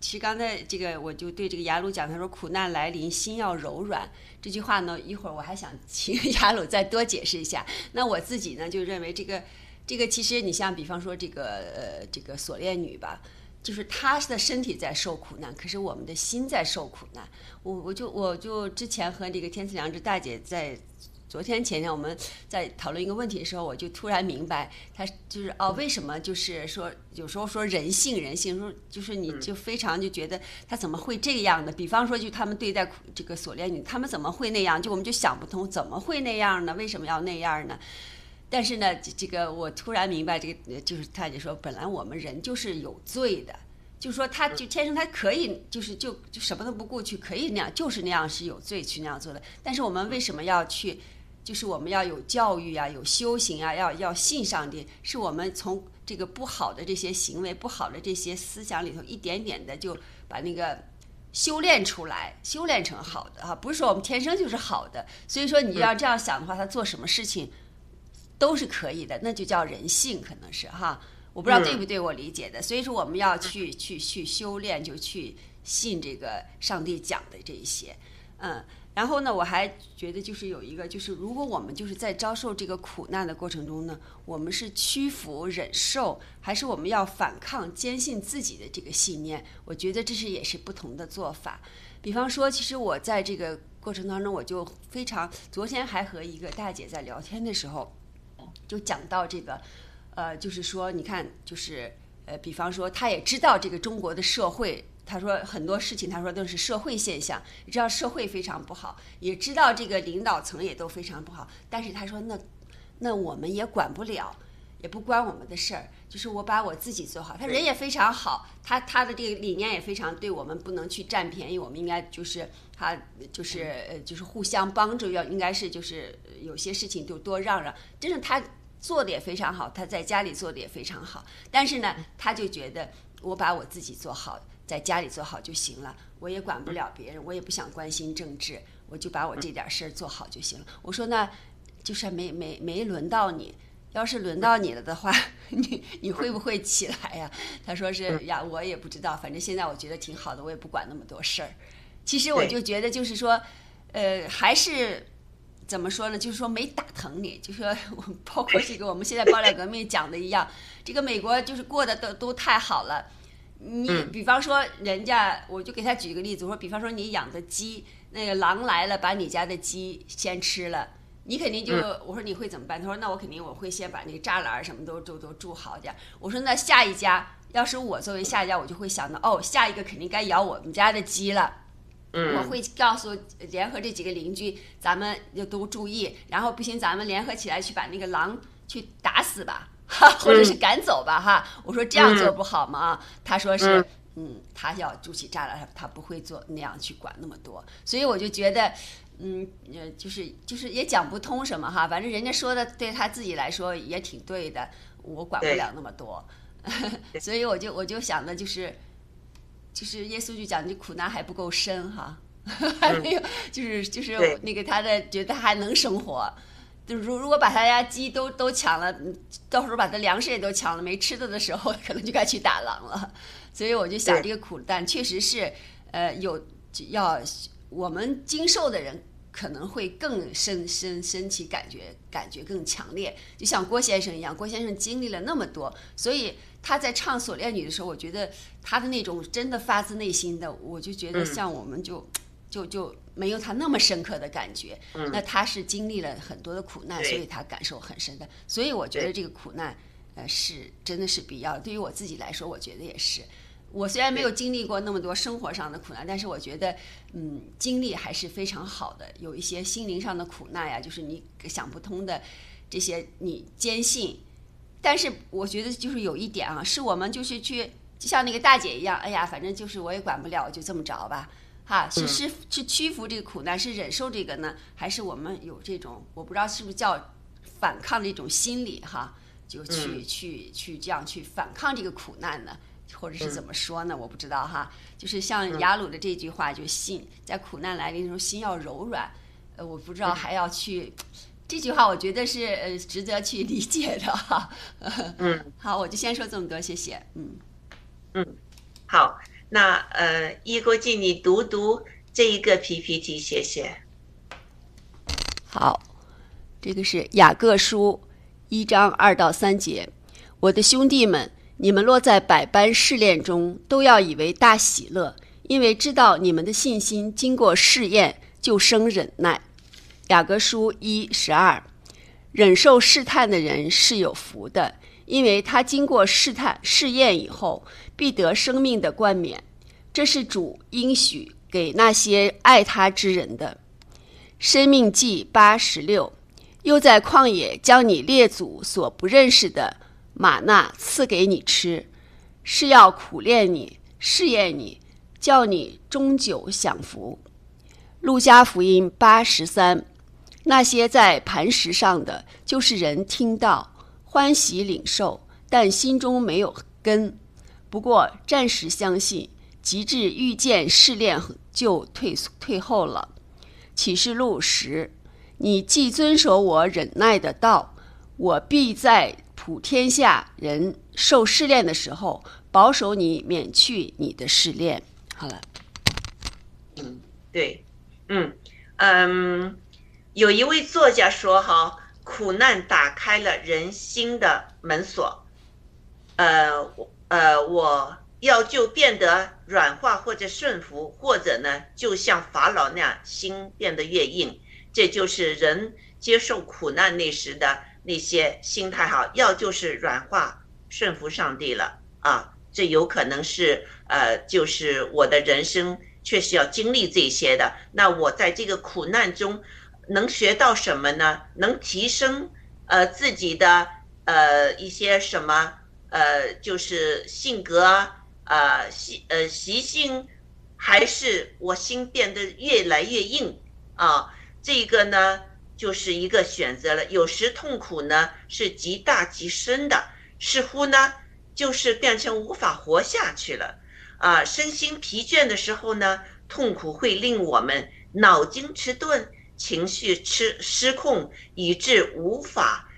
其实刚才这个我就对这个雅鲁讲，他说“苦难来临，心要柔软”这句话呢，一会儿我还想请雅鲁再多解释一下。那我自己呢，就认为这个这个其实你像比方说这个呃这个锁链女吧，就是她的身体在受苦难，可是我们的心在受苦难。我我就我就之前和这个天赐良知大姐在。昨天前天我们在讨论一个问题的时候，我就突然明白，他就是哦，为什么就是说有时候说人性，人性说就是你就非常就觉得他怎么会这样的？比方说就他们对待这个锁链女，他们怎么会那样？就我们就想不通，怎么会那样呢？为什么要那样呢？但是呢，这个我突然明白，这个就是他就说，本来我们人就是有罪的，就说他就天生他可以就是就就什么都不顾去可以那样，就是那样是有罪去那样做的。但是我们为什么要去？就是我们要有教育啊，有修行啊，要要信上帝，是我们从这个不好的这些行为、不好的这些思想里头，一点点的就把那个修炼出来，修炼成好的哈。不是说我们天生就是好的，所以说你要这样想的话，他做什么事情都是可以的，那就叫人性，可能是哈。我不知道对不对我理解的，所以说我们要去去去修炼，就去信这个上帝讲的这一些，嗯。然后呢，我还觉得就是有一个，就是如果我们就是在遭受这个苦难的过程中呢，我们是屈服忍受，还是我们要反抗坚信自己的这个信念？我觉得这是也是不同的做法。比方说，其实我在这个过程当中，我就非常昨天还和一个大姐在聊天的时候，就讲到这个，呃，就是说，你看，就是呃，比方说，她也知道这个中国的社会。他说很多事情，他说都是社会现象，你知道社会非常不好，也知道这个领导层也都非常不好。但是他说那，那我们也管不了，也不关我们的事儿，就是我把我自己做好。他人也非常好，他他的这个理念也非常对我们不能去占便宜，我们应该就是他就是呃就是互相帮助，要应该是就是有些事情就多让让。真是他做的也非常好，他在家里做的也非常好。但是呢，他就觉得我把我自己做好。在家里做好就行了，我也管不了别人，我也不想关心政治，我就把我这点事儿做好就行了。我说那，就是没没没轮到你，要是轮到你了的话，你你会不会起来呀？他说是嗯呀，我也不知道，反正现在我觉得挺好的，我也不管那么多事儿。其实我就觉得就是说，呃，还是怎么说呢？就是说没打疼你，就说 我包括这个我们现在爆料革命讲的一样，这个美国就是过得都都太好了。你嗯比方说，人家我就给他举个例子，我说，比方说你养的鸡，那个狼来了，把你家的鸡先吃了，你肯定就、我说你会怎么办？他说那我肯定我会先把那个栅栏儿什么都都都筑好点儿。我说那下一家，要是我作为下一家，我就会想到哦，下一个肯定该咬我们家的鸡了。我嗯会告诉联合这几个邻居，咱们就都注意，然后不行，咱们联合起来去把那个狼去打死吧，哈，或者是赶走吧，哈。我说这样做不好吗？他说是，嗯，他要筑起栅栏，他他不会做那样去管那么多，所以我就觉得。嗯，呃，就是就是也讲不通什么哈，反正人家说的对他自己来说也挺对的，我管不了那么多，所以我就我就想的就是，就是耶稣就讲这苦难还不够深哈，还没有，就是就是那个他的觉得他还能生活，就如如果把他家鸡都都抢了，嗯到时候把他粮食也都抢了，没吃的的时候，可能就该去打狼了。所以我就想，这个苦难确实是，呃，有要我们经受的人可能会更深深深起感觉，感觉更强烈。就像郭先生一样，郭先生经历了那么多，所以他在唱《锁链女》的时候，我觉得他的那种真的发自内心的，我就觉得嗯像我们就、就就没有他那么深刻的感觉。嗯那他是经历了很多的苦难，所以他感受很深的。所以我觉得这个苦难，呃，是真的是必要。对于我自己来说，我觉得也是。我虽然没有经历过那么多生活上的苦难，但是我觉得，嗯，经历还是非常好的。有一些心灵上的苦难呀，就是你想不通的这些，你坚信。但是我觉得就是有一点啊，是我们就是去，就像那个大姐一样，哎呀，反正就是我也管不了，就这么着吧。哈，是是是屈服这个苦难，是忍受这个呢，还是我们有这种我不知道是不是叫反抗的一种心理哈，就去、去去这样去反抗这个苦难呢？或者是怎么说呢？我不知道哈。就是像雅鲁的这句话，就心在苦难来临的时候，心要柔软。呃，我不知道还要去这句话，我觉得是呃值得去理解的哈。嗯，好，我就先说这么多，谢谢。嗯嗯，好，那呃，一国际你读读这一个 PPT，谢谢。好，这个是雅各书一章二到三节。我的兄弟们，你们落在百般试炼中，都要以为大喜乐，因为知道你们的信心经过试验，就生忍耐。雅各书一十二，忍受试探的人是有福的，因为他经过试探试验以后，必得生命的冠冕。这是主应许给那些爱他之人的。生命记八十六，又在旷野将你列祖所不认识的玛纳赐给你吃，是要苦练你、试验你，叫你终久享福。路加福音八十三，那些在磐石上的，就是人听到欢喜领受，但心中没有根，不过暂时相信，及至遇见试炼就退退后了。启示录十，你既遵守我忍耐的道，我必在普天下人受试炼的时候，保守你免去你的试炼。好了，嗯对，嗯嗯，有一位作家说哈，苦难打开了人心的门锁。呃，呃，我要就变得软化或者顺服，或者呢，就像法老那样，心变得越硬。这就是人接受苦难那时的那些心态哈，要就是软化顺服上帝了啊。这有可能是呃，就是我的人生确实要经历这些的。那我在这个苦难中能学到什么呢？能提升呃自己的呃一些什么呃，就是性格啊呃习呃习性，还是我心变得越来越硬啊？这个呢，就是一个选择了。有时痛苦呢是极大极深的，似乎呢就是变成无法活下去了。啊，身心疲倦的时候呢，痛苦会令我们脑筋迟钝，情绪失失控，以致无法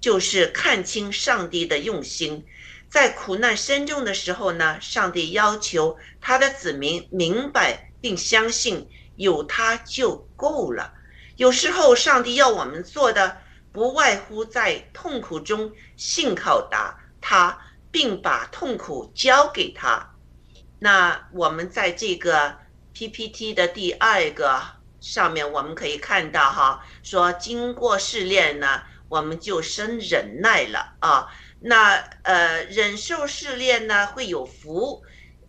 就是看清上帝的用心。在苦难深重的时候呢，上帝要求他的子民明白并相信，有他就够了。有时候，上帝要我们做的，不外乎在痛苦中信靠他，他并把痛苦交给他。那我们在这个 PPT 的第二个上面，我们可以看到哈，说经过试炼呢，我们就生忍耐了啊。那呃，忍受试炼呢，会有福，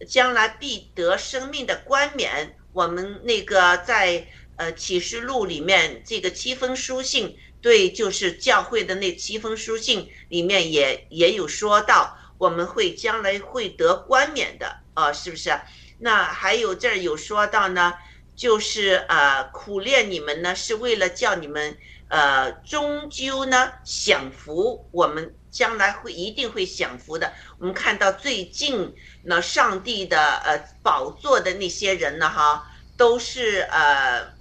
将来必得生命的冠冕。我们那个在呃启示录里面，这个七封书信，对，就是教会的那七封书信里面也也有说到，我们会将来会得冠冕的啊，是不是？那还有这儿有说到呢，就是呃苦练你们呢，是为了叫你们呃终究呢享福。我们。将来会一定会享福的。我们看到最近那上帝的呃宝座的那些人呢，哈，都是呃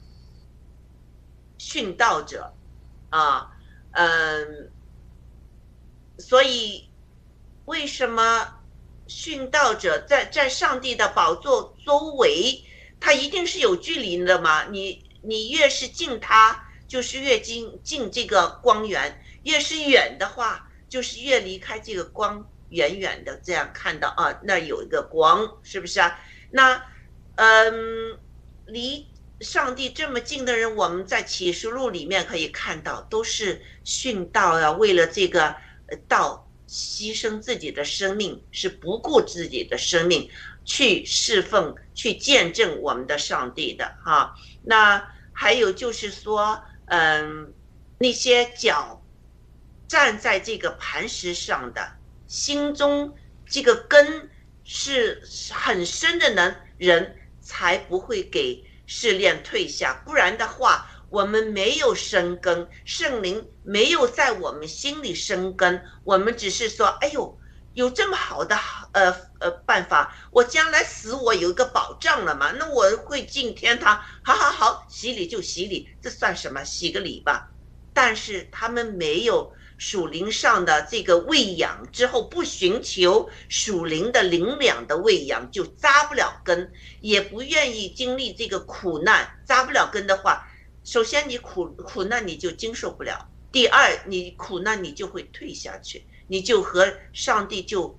殉道者啊，嗯，所以为什么殉道者在在上帝的宝座周围，他一定是有距离的嘛？你你越是近他，就是越近近这个光源；越是远的话。就是越离开这个光，远远的这样看到啊，那有一个光，是不是啊？那，嗯，离上帝这么近的人，我们在启示录里面可以看到，都是殉道啊，为了这个道牺牲自己的生命，是不顾自己的生命去侍奉、去见证我们的上帝的哈。那还有就是说，嗯，那些脚。站在这个磐石上的，心中这个根是很深的人，人才不会给试炼退下。不然的话，我们没有生根，圣灵没有在我们心里生根，我们只是说，哎呦，有这么好的呃呃办法，我将来死我有一个保障了嘛？那我会进天堂，好好好，洗礼就洗礼，这算什么？洗个礼吧。但是他们没有。属灵上的这个喂养之后，不寻求属灵的灵粮的喂养，就扎不了根，也不愿意经历这个苦难。扎不了根的话，首先你苦苦难你就经受不了；第二，你苦难你就会退下去，你就和上帝就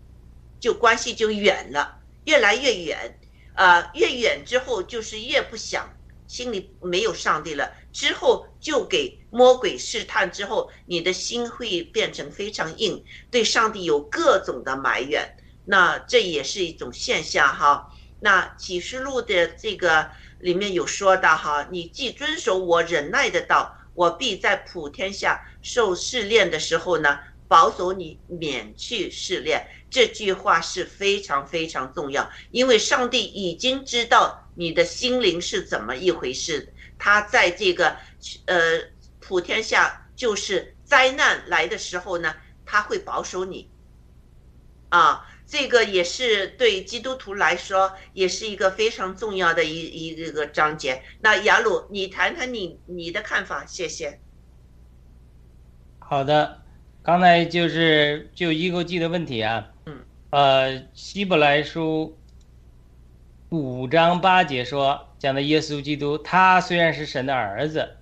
就关系就远了，越来越远。啊，越远之后就是越不想。心里没有上帝了之后，就给魔鬼试探之后，你的心会变成非常硬，对上帝有各种的埋怨。那这也是一种现象哈。那启示录的这个里面有说到哈，你既遵守我忍耐的道，我必在普天下受试炼的时候呢，保守你免去试炼。这句话是非常非常重要，因为上帝已经知道。你的心灵是怎么一回事？他在这个呃普天下，就是灾难来的时候呢，他会保守你。啊，这个也是对基督徒来说，也是一个非常重要的一一个章节。那雅鲁，你谈谈你你的看法，谢谢。好的，刚才就是就一个记的问题啊，嗯，呃，希伯来书。五章八节说，讲的耶稣基督，他虽然是神的儿子，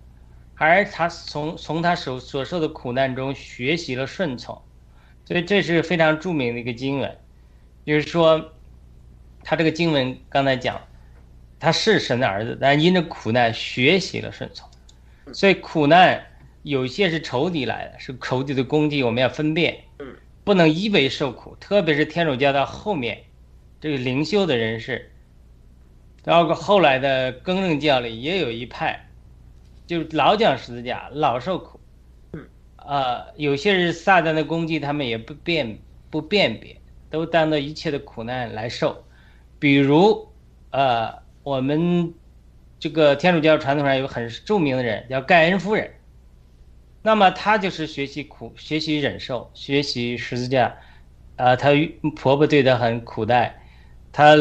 而他从从他所所受的苦难中学习了顺从，所以这是非常著名的一个经文。就是说，他这个经文刚才讲，他是神的儿子，但因着苦难学习了顺从，所以苦难有些是仇敌来的，是仇敌的攻击，我们要分辨，不能一味受苦，特别是天主教到后面这个灵修的人士。包括后来的更正教里也有一派，就老讲十字架，老受苦。嗯，啊，有些是撒旦的攻击，他们也不辨不辨别，都当做一切的苦难来受。比如，呃，我们这个天主教传统上有很著名的人叫盖恩夫人，那么她就是学习苦，学习忍受，学习十字架。啊，她婆婆对她很苦待，她。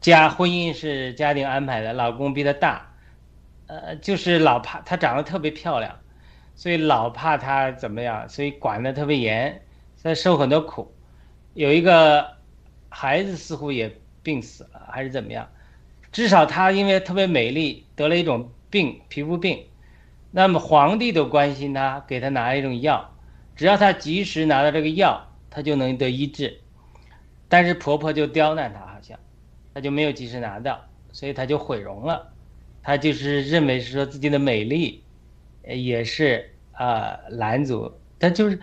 家婚姻是家庭安排的，老公比她大，呃，就是老怕她长得特别漂亮，所以老怕她怎么样，所以管得特别严，她受很多苦。有一个孩子似乎也病死了，还是怎么样？至少她因为特别美丽，得了一种病，皮肤病。那么皇帝都关心他，给他拿一种药，只要他及时拿到这个药，他就能得医治。但是婆婆就刁难他，好像他就没有及时拿到，所以他就毁容了。他就是认为是说自己的美丽，呃也是啊拦阻。他就是，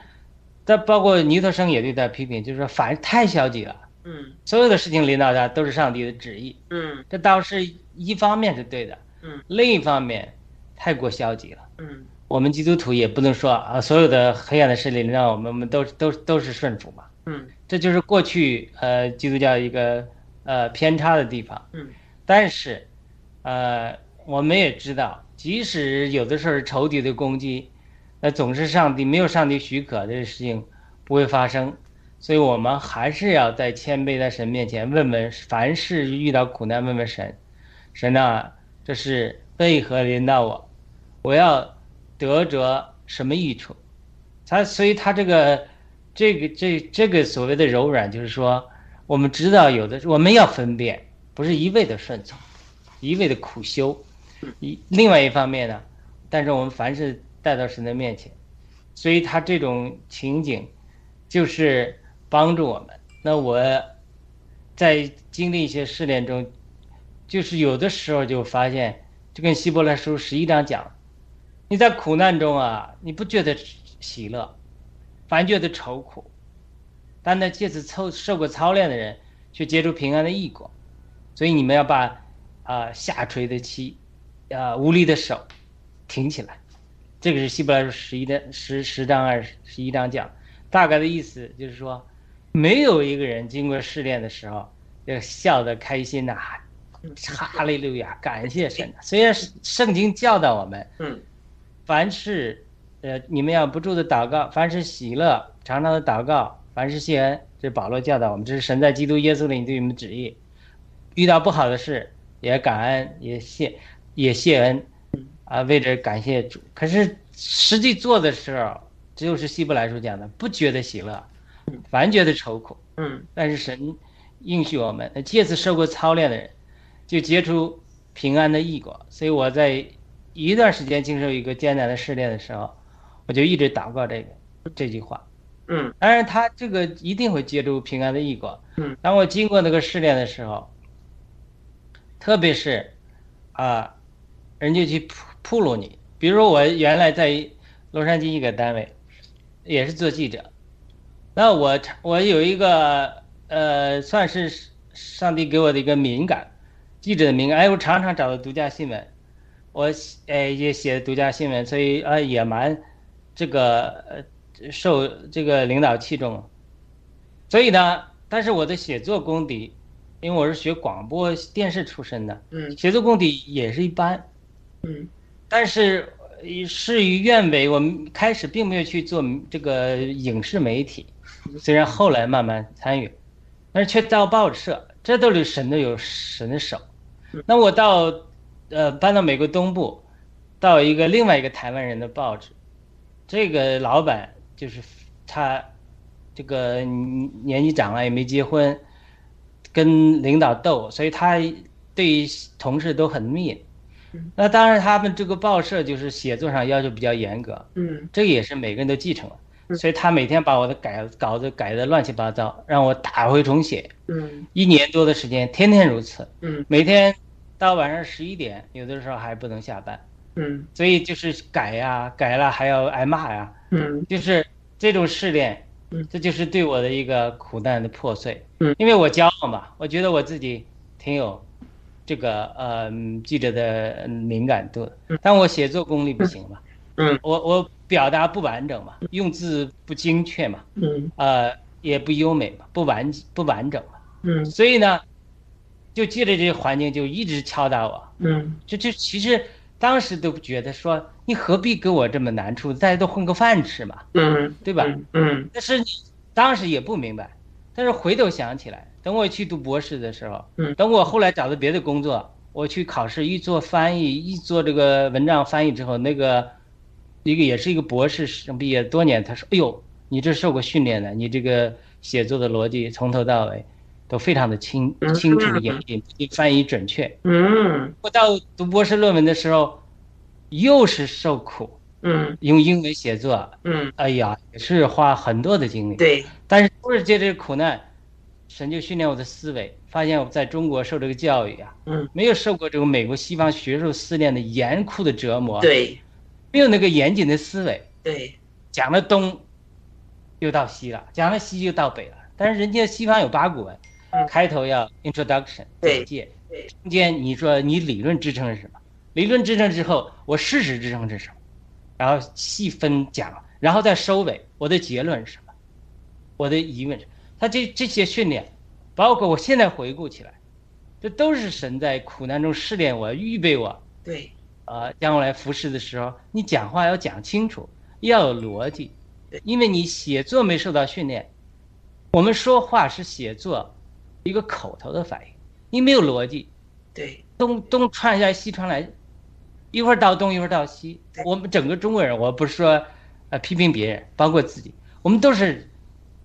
他包括尼特生也对他批评，就是说反正太消极了，嗯所有的事情领导他都是上帝的旨意。嗯这倒是一方面是对的，嗯，另一方面太过消极了。嗯我们基督徒也不能说啊，所有的黑暗的势力让我们我们都都都是顺服嘛。嗯这就是过去呃基督教一个呃偏差的地方。嗯，但是呃我们也知道，即使有的时候是仇敌的攻击，那总是上帝没有上帝许可，这个事情不会发生。所以我们还是要在谦卑在神面前问问，凡是遇到苦难问问神，神啊，这是为何临到我？我要得着什么益处？他所以他这个这个这这个所谓的柔软，就是说我们知道有的我们要分辨，不是一味的顺从，一味的苦修。一另外一方面呢，但是我们凡是带到神的面前，所以他这种情景就是帮助我们。那我在经历一些试炼中，就是有的时候就发现，就跟希伯来书十一章讲，你在苦难中啊，你不觉得喜乐，反觉得愁苦，但那，借此受受过操练的人，却结出平安的异果。所以你们要把啊、下垂的膝，啊、无力的手挺起来。这个是希伯来书十一的十十章二十一章讲，大概的意思就是说，没有一个人经过试炼的时候，要笑得开心呐、哈利路亚，感谢神。虽然圣经教导我们，嗯凡是呃你们要不住的祷告，凡是喜乐，常常的祷告，凡是谢恩，这是保罗教导我们，这是神在基督耶稣里对你们的旨意。遇到不好的事，也感恩，也谢，也谢恩，啊，为着感谢主。可是实际做的时候，这就是希伯来书讲的，不觉得喜乐，凡觉得愁苦。嗯但是神应许我们，借此受过操练的人，就结出平安的异果。所以我在一段时间经受一个艰难的试炼的时候，我就一直祷告这个这句话。嗯。当然，他这个一定会结出平安的异果。嗯，当我经过那个试炼的时候，特别是啊，人家去铺铺路你，比如说我原来在洛杉矶一个单位，也是做记者，那我我有一个呃，算是上帝给我的一个敏感，记者的敏感，哎，我常常找到独家新闻，我呃也写独家新闻，所以呃也蛮这个呃受这个领导器重，所以呢，但是我的写作功底，因为我是学广播电视出身的，嗯。写作功底也是一般，嗯。但是呃事与愿违，我们开始并没有去做这个影视媒体，虽然后来慢慢参与，但是却到报社，这都是神的有神的手。那我到呃搬到美国东部，到一个另外一个台湾人的报纸，这个老板就是他这个年纪长了也没结婚，跟领导斗，所以他对同事都很密。那当然，他们这个报社就是写作上要求比较严格，嗯这个也是每个人都继承了，嗯所以他每天把我的改稿子改得乱七八糟，让我打回重写。嗯一年多的时间，天天如此，嗯每天到晚上十一点，有的时候还不能下班，嗯。所以就是改呀，改了还要挨骂呀，嗯。就是这种试炼嗯，这就是对我的一个苦难的破碎。嗯。因为我骄傲嘛，我觉得我自己挺有这个呃嗯记者的敏感度的嗯，但我写作功力不行嘛，嗯。我我表达不完整嘛，用字不精确嘛，嗯。呃也不优美嘛，不完不完整嘛，嗯。所以呢，就借着这个环境就一直敲打我，嗯。就就其实当时都觉得说你何必给我这么难处，大家都混个饭吃嘛，嗯，对吧？嗯但是你当时也不明白，但是回头想起来，等我去读博士的时候，嗯。等我后来找到别的工作，我去考试，一做翻译，一做这个文章翻译之后，那个一个也是一个博士生毕业多年，他说：“哎呦，你这受过训练的，你这个写作的逻辑从头到尾都非常的清嗯清楚严谨，翻译准确。嗯。我到读博士论文的时候，又是受苦，嗯。用英文写作，嗯，哎呀，也是花很多的精力。对，但是都是借这个苦难，神就训练我的思维，发现我在中国受这个教育啊，嗯，没有受过这个美国西方学术思辨的严酷的折磨，，对。没有那个严谨的思维，对，讲了东，又到西了，讲了西就到北了。但是人家西方有八股文，嗯。开头要 introduction 对。简介，中间你说你理论支撑是什么？理论支撑之后，我事实支撑是什么？然后细分讲，然后再收尾，我的结论是什么？我的疑问是，他这这些训练，包括我现在回顾起来，这都是神在苦难中试炼我、预备我，对。呃，将来服侍的时候，你讲话要讲清楚，要有逻辑，因为你写作没受到训练，我们说话是写作一个口头的反应，你没有逻辑，对东东传下来西传来，一会儿到东一会儿到西。我们整个中国人，我不是说呃批评别人，包括自己，我们都是，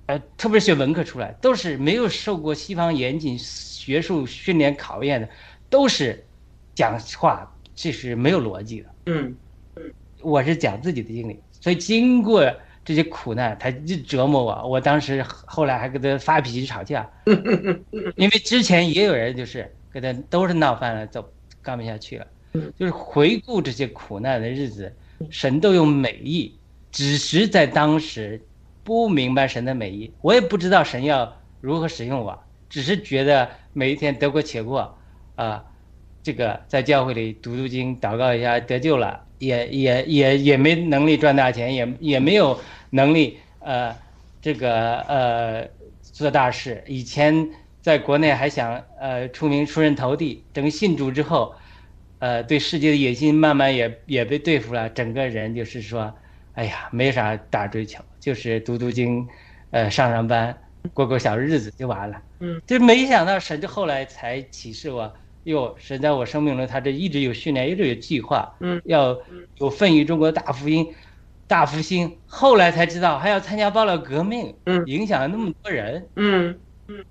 呃，特别是学文科出来，都是没有受过西方严谨学术训练考验的，都是讲话这是没有逻辑的。嗯我是讲自己的经历，所以经过这些苦难，他就折磨我。我当时后来还跟他发脾气吵架，因为之前也有人就是跟他都是闹翻了，走干不下去了。就是回顾这些苦难的日子，神都有美意，只是在当时不明白神的美意，我也不知道神要如何使用我，只是觉得每一天得过且过，啊、这个在教会里读读经、祷告一下得救了，也也也也没能力赚大钱，也也没有能力呃这个呃做大事。以前在国内还想呃出名出人头地，等信主之后，呃对世界的野心慢慢也也被对付了，整个人就是说，哎呀没啥大追求，就是读读经，呃上上班，过过小日子就完了。嗯，就没想到神就后来才启示我，哟，神在我生命中他这一直有训练，一直有计划，嗯，要有奋于中国大福音。大复兴，后来才知道还要参加爆料革命，嗯。影响了那么多人，嗯。嗯。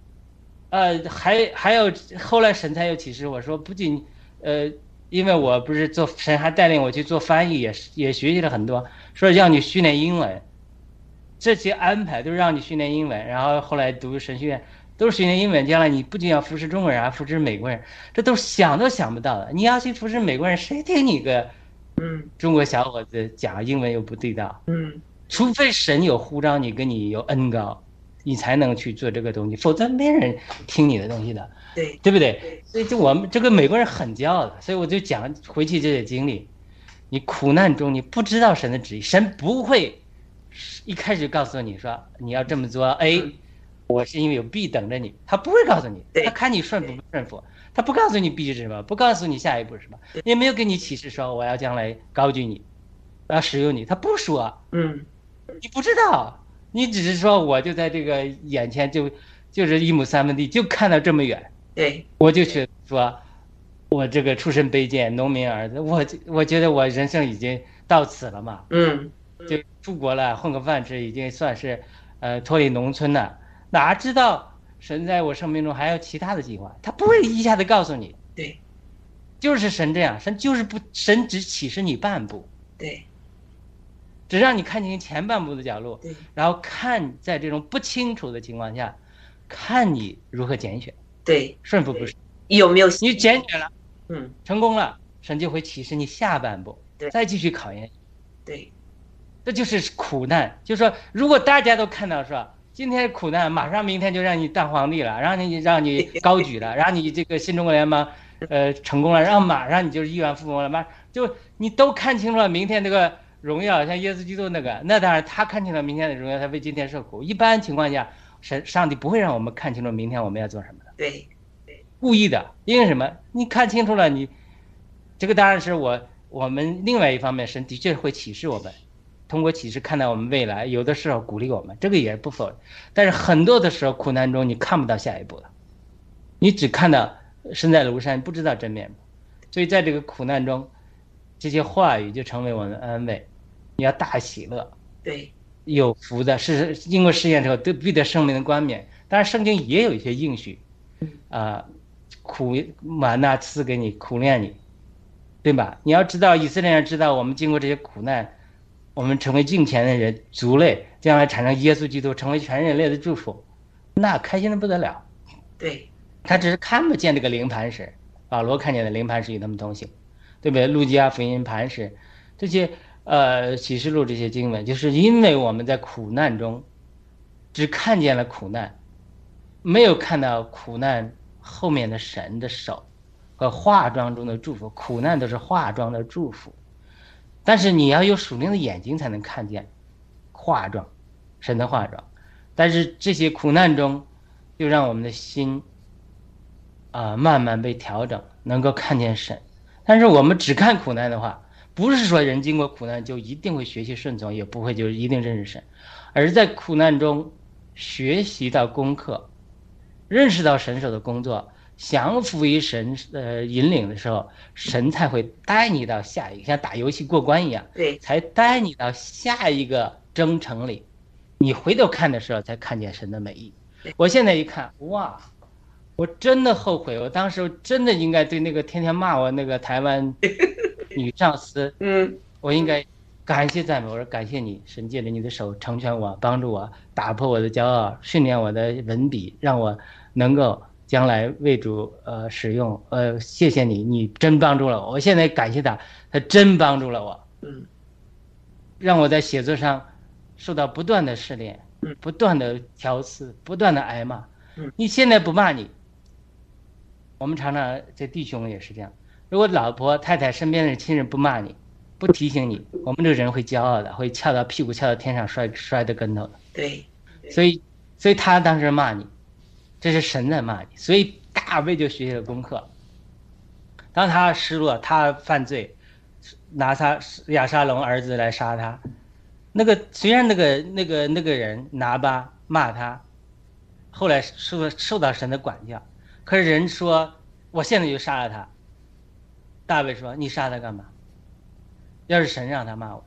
呃，还还有后来神才有启示我说，不仅，呃，因为我不是做神还带领我去做翻译，也是也学习了很多，说让你训练英文，这些安排都是让你训练英文，然后后来读神学院都是训练英文，将来你不仅要服侍中国人，还服侍美国人，这都是想都想不到的。你要去服侍美国人，谁听你个嗯中国小伙子讲英文又不地道？嗯除非神有呼召你，跟你有恩高，你才能去做这个东西，否则没人听你的东西的，对对不对？所以就我们这个美国人很骄傲的，所以我就讲回去这些经历，你苦难中你不知道神的旨意，神不会一开始告诉你说你要这么做，A，我是因为有 B 等着你，他不会告诉你，他看你顺服不顺服，他不告诉你 B 是什么，不告诉你下一步是什么，也没有给你启示说我要将来高举你，我要使用你，他不说。嗯。你不知道，你只是说我就在这个眼前就就是一亩三分地，就看到这么远，对。我就觉得说，我这个出身卑贱农民儿子，我我觉得我人生已经到此了嘛，嗯。就出国了混个饭吃，已经算是呃脱离农村了，哪知道神在我生命中还有其他的计划，他不会一下子告诉你，对就是神这样，神就是不神只启示你半步，对只让你看清前半部的角落，对然后看在这种不清楚的情况下，看你如何拣选，对，顺服不顺。有没有你拣选了，嗯成功了，神就会启示你下半步对，再继续考验。对这就是苦难，就是说，如果大家都看到是吧？今天苦难，马上明天就让你当皇帝了，让你让你 高举了，让你这个新中国联邦，呃，成功了，然后马上你就是亿万富翁了，马就你都看清楚了明天这个荣耀，像耶稣基督那个，那当然他看清了明天的荣耀，他为今天受苦。一般情况下，神上帝不会让我们看清楚明天我们要做什么的。对故意的，因为什么？你看清楚了，你这个当然是我我们另外一方面，神的确会启示我们，通过启示看到我们未来，有的时候鼓励我们，这个也是不否认。但是很多的时候，苦难中你看不到下一步了，你只看到身在庐山，不知道真面目。所以在这个苦难中，这些话语就成为我们的安慰。你要大喜乐，对，有福的，是经过试验之后都必得生命的冠冕。当然，圣经也有一些应许，啊、苦满呐赐给你，苦练你，对吧？你要知道，以色列人知道我们经过这些苦难，我们成为敬虔的人族类，将来产生耶稣基督，成为全人类的祝福，那开心的不得了。对，他只是看不见这个灵磐石，保罗看见的灵磐石与他们同行，对不对？路加福音磐石，这些呃启示录这些经文，就是因为我们在苦难中，只看见了苦难，没有看到苦难后面的神的手和化妆中的祝福。苦难都是化妆的祝福，但是你要有属灵的眼睛才能看见化妆，神的化妆。但是这些苦难中，又让我们的心啊、慢慢被调整，能够看见神。但是我们只看苦难的话，不是说人经过苦难就一定会学习顺从，也不会就一定认识神，而在苦难中学习到功课，认识到神手的工作，降服于神呃引领的时候，神才会带你到下一个，像打游戏过关一样，对，才带你到下一个征程里。你回头看的时候，才看见神的美意。我现在一看，哇，我真的后悔，我当时真的应该对那个天天骂我那个台湾 女上司，嗯，我应该感谢赞美。我说感谢你，神借着你的手成全我，帮助我，打破我的骄傲，训练我的文笔，让我能够将来为主呃使用。呃，谢谢你，你真帮助了我。我现在感谢他，他真帮助了我。嗯，让我在写作上受到不断的试炼嗯，不断的挑刺，不断的挨骂嗯。你现在不骂你，我们常常这弟兄也是这样。如果老婆、太太身边的亲人不骂你，不提醒你，我们这个人会骄傲的，会翘到屁股翘到天上摔摔的跟头的。对，所以，所以他当时骂你，这是神在骂你。所以大卫就学习了功课。当他失落，他犯罪，拿他亚沙龙儿子来杀他，那个虽然那个那个那个人拿巴骂他，后来受受到神的管教，可是人说我现在就杀了他。大卫说：“你杀他干嘛？要是神让他骂我，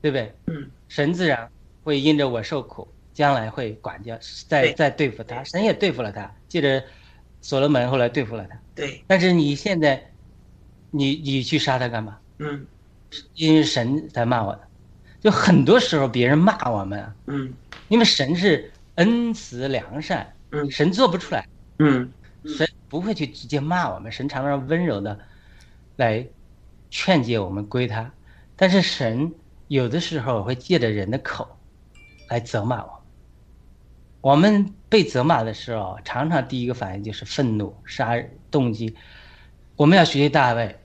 对不对？嗯，神自然会因着我受苦，将来会管教，再再对付他。神也对付了他，记着所罗门后来对付了他。对，但是你现在，你你去杀他干嘛？嗯因为神在骂我的。就很多时候别人骂我们啊，嗯因为神是恩慈良善，嗯神做不出来，嗯神不会去直接骂我们，神常常温柔的来劝诫我们归他。但是神有的时候会借着人的口来责骂我们。我们被责骂的时候，常常第一个反应就是愤怒、杀人动机。我们要学习大卫，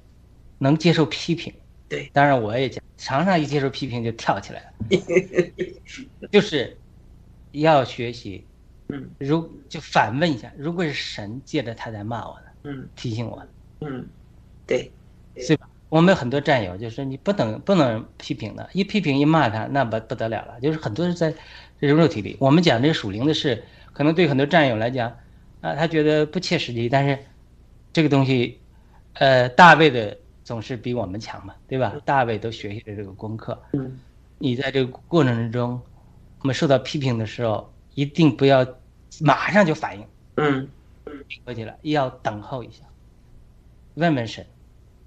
能接受批评。对，当然我也讲，常常一接受批评就跳起来了，就是要学习。嗯如就反问一下，如果是神借着他在骂我呢，嗯提醒我呢，嗯，对，对吧？我们有很多战友就是你不能不能批评的，一批评一骂他，那不不得了了。就是很多人在这是肉体里，我们讲这个属灵的事，可能对很多战友来讲，啊，他觉得不切实际，但是这个东西，呃，大卫的总是比我们强嘛，对吧？大卫都学习了这个功课，嗯你在这个过程之中，我们受到批评的时候，一定不要马上就反应。嗯过去了，要等候一下，问问神，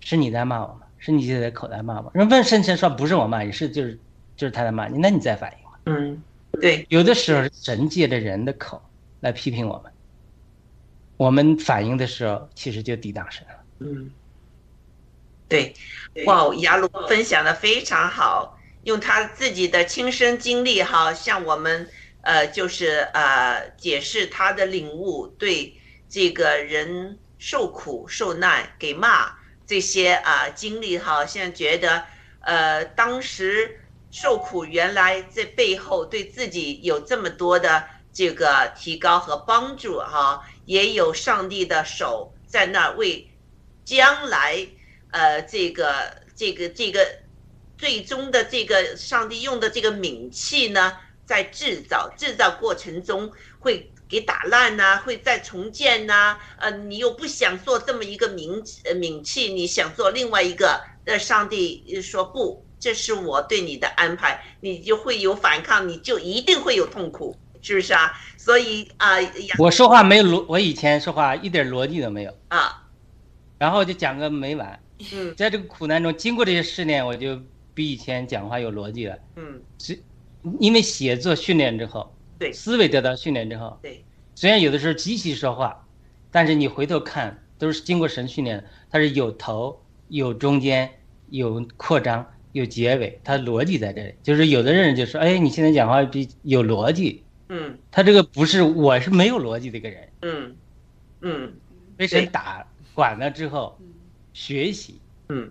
是你在骂我吗？是你借在口袋骂我吗？人问神，神说不是我骂你，是就是就是他在骂你，那你再反应嘛。嗯，对，有的时候神借着人的口来批评我们，我们反应的时候，其实就抵挡神了。嗯，对，哇，雅鲁分享的非常好，用他自己的亲身经历哈，向我们呃，就是呃，解释他的领悟，对这个人受苦受难给骂这些啊、经历哈，现在觉得呃，当时受苦原来在背后对自己有这么多的这个提高和帮助哈，也有上帝的手在那儿为将来呃这个这个这个最终的这个上帝用的这个皿器呢，在制造制造过程中会给打烂呐、会再重建呐、呃，你又不想做这么一个皿呃皿器，你想做另外一个，呃，上帝说不，这是我对你的安排，你就会有反抗，你就一定会有痛苦，是不是啊？所以啊，呀我说话没有逻，我以前说话一点逻辑都没有，啊，然后就讲个没完。嗯。在这个苦难中，经过这些试炼，我就比以前讲话有逻辑了。嗯，是因为写作训练之后，对。思维得到训练之后，对，虽然有的时候极其说话，但是你回头看，都是经过神训练的，它是有头、有中间、有扩张、有结尾，它逻辑在这里。就是有的人就说，哎，你现在讲话比有逻辑，嗯。他这个不是，我是没有逻辑的一个人，嗯。嗯。被谁打管了之后，学习，嗯。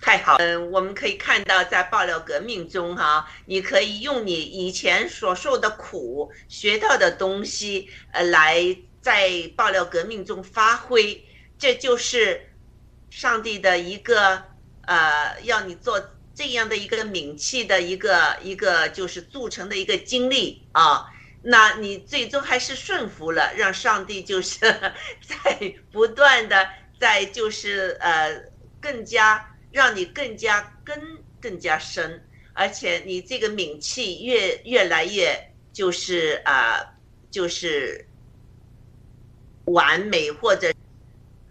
太好，嗯，我们可以看到，在爆料革命中，哈，你可以用你以前所受的苦、学到的东西，呃，来在爆料革命中发挥，这就是上帝的一个，呃，要你做这样的一个摒弃的一个一个，就是铸成的一个经历啊。那你最终还是顺服了，让上帝就是 在不断的在就是呃更加。让你更加根更加深，而且你这个冥气越越来越就是啊、呃，就是完美或者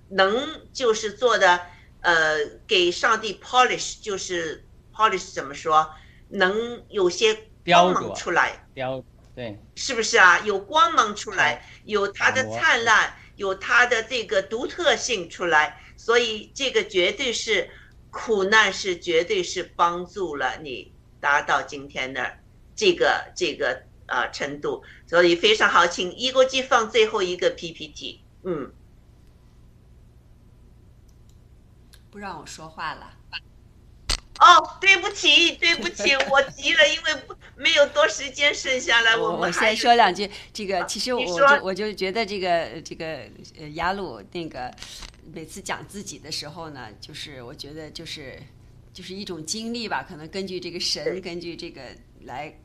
能就是做的呃给上帝 polish 就是 polish 怎么说？能有些光芒出来，雕对，是不是啊？有光芒出来，有它的灿烂，有它的这个独特性出来，所以这个绝对是。苦难是绝对是帮助了你达到今天的这个这个呃程度，所以非常好，请一国际放最后一个 PPT，嗯，不让我说话了。哦，对不起，对不起，我急了，因为不没有多时间剩下来，我们先说两句。这个其实我就我就觉得这个这个呃雅鲁那个每次讲自己的时候呢，就是我觉得就是就是一种经历吧，可能根据这个神，根据这个来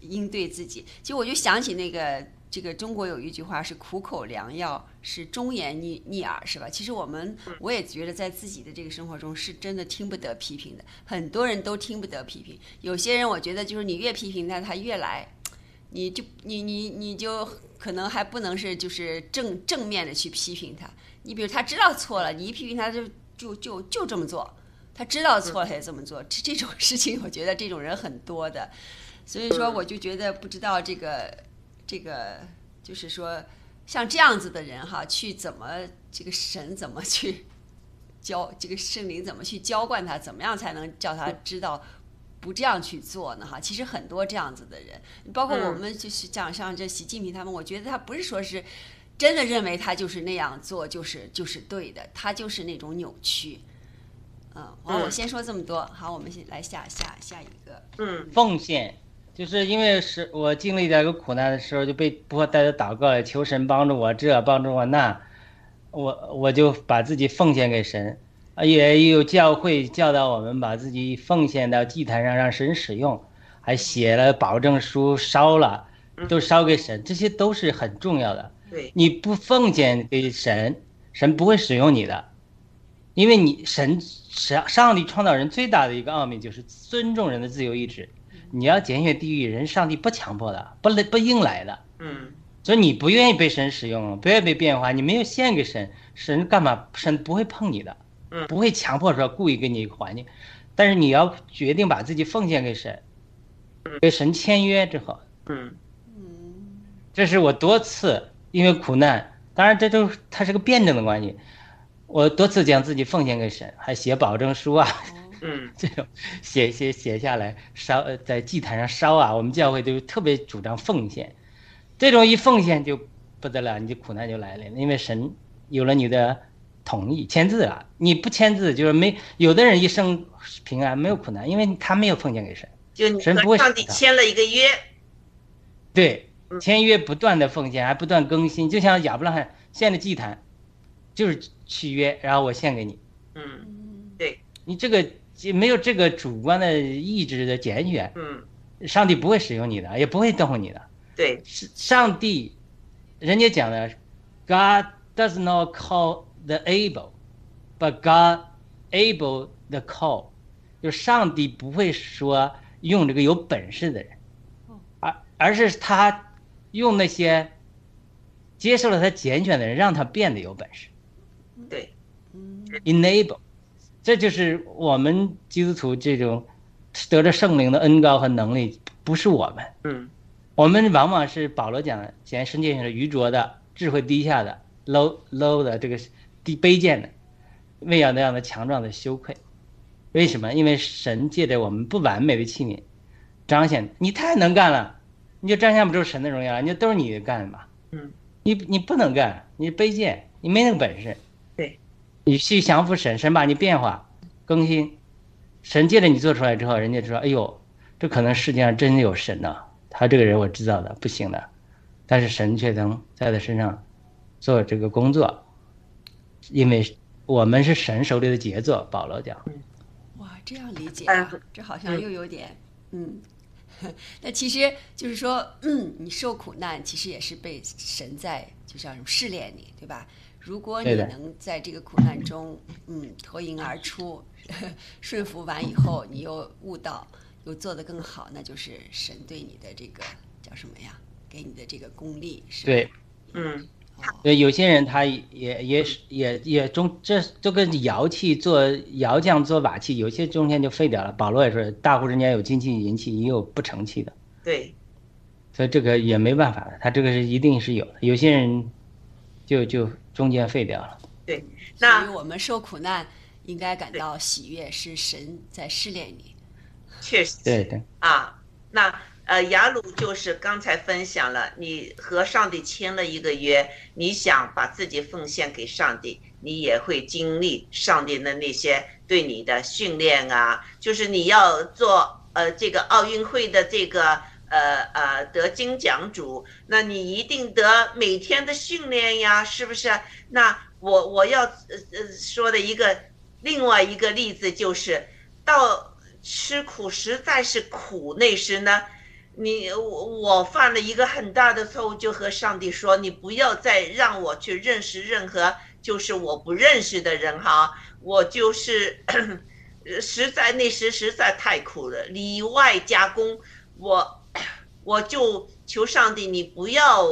应对自己。其实我就想起那个这个中国有一句话是“苦口良药，是忠言逆逆耳”，是吧？其实我们我也觉得在自己的这个生活中是真的听不得批评的，很多人都听不得批评。有些人我觉得就是你越批评他，他越来。你就你你你就可能还不能是就是正正面的去批评他，你比如他知道错了，你一批评他就就就就这么做，他知道错了也这么做，这这种事情我觉得这种人很多的，所以说我就觉得不知道这个这个就是说像这样子的人哈，去怎么这个神怎么去教这个圣灵怎么去浇灌他，怎么样才能叫他知道。不这样去做呢？哈，其实很多这样子的人，包括我们就是讲像这习近平他们，我觉得他不是说是真的认为他就是那样做就是就是对的，他就是那种扭曲。嗯，好，我先说这么多。好，我们先来下下下一个。嗯，奉献，就是因为是我经历这个苦难的时候，就被迫带着祷告求神帮助我这帮助我那，我我就把自己奉献给神。也有教会教导我们把自己奉献到祭坛上，让神使用，还写了保证书，烧了，都烧给神，这些都是很重要的。对，你不奉献给神，神不会使用你的，因为你神上上帝创造人最大的一个奥秘就是尊重人的自由意志。你要检选地狱，人上帝不强迫的，不来不硬来的。嗯，所以你不愿意被神使用，不愿意被变化，你没有献给神，神干嘛？神不会碰你的。不会强迫说故意给你一个环境，但是你要决定把自己奉献给神，给神签约之后，嗯这是我多次因为苦难，当然这都它是个辩证的关系，我多次将自己奉献给神，还写保证书啊，嗯 这种写写写下来烧呃在祭坛上烧啊，我们教会都特别主张奉献，这种一奉献就不得了，你就苦难就来了，因为神有了你的。同意签字了，你不签字就是没有的人一生平安没有苦难，因为他没有奉献给神，就你神不会和上帝签了一个约，对，签约不断的奉献，还不断更新，就像亚伯拉罕献的祭坛，就是契约，然后我献给你，嗯。对。你这个没有这个主观的意志的拣选，嗯，上帝不会使用你的，也不会动你的，对，是上帝，人家讲的，God does not call the able, but God able the call，就上帝不会说用这个有本事的人，而而是他用那些接受了他拣选的人，让他变得有本事。对，嗯，enable，这就是我们基督徒这种得着圣灵的恩高和能力，不是我们，嗯我们往往是保罗讲的，显世界上的愚拙的、智慧低下的、low low 的这个低卑贱的，为要那样的强壮的羞愧。为什么？因为神借着我们不完美的器皿，彰显你太能干了，你就彰显不出神的荣耀，你就都是你干的嘛。嗯，你你不能干，你卑贱，你没那个本事。对，你去降服神，神把你变化更新，神借着你做出来之后，人家就说：“哎呦，这可能世界上真的有神呐、他这个人我知道的，不行的，但是神却能在他身上做这个工作，因为我们是神手里的杰作。保罗讲，哇，这样理解这好像又有点，嗯，那其实就是说，嗯，你受苦难其实也是被神在就像什么试炼你，对吧？如果你能在这个苦难中，嗯，脱颖而出，顺服完以后，你又悟到，又做得更好，那就是神对你的这个叫什么呀？给你的这个功力是？对嗯哦对，有些人他也也是也也中，这就跟窑器做窑匠做瓦器，有些中间就废掉了。保罗也说，大户人家有金器银器，也有不成器的，对，所以这个也没办法的，他这个是一定是有的。有些人就就中间废掉了。所以那我们受苦难应该感到喜悦，是神在试炼你。确实对对。啊，那呃，雅鲁就是刚才分享了，你和上帝签了一个约，你想把自己奉献给上帝，你也会经历上帝的那些对你的训练啊，就是你要做呃这个奥运会的这个。呃呃，得金奖主，那你一定得每天的训练呀，是不是？那我我要呃呃说的一个另外一个例子就是，到吃苦实在是苦那时呢，你我我犯了一个很大的错误，就和上帝说，你不要再让我去认识任何就是我不认识的人哈，我就是 实在那时实在太苦了，里外加工，我我就求上帝，你不要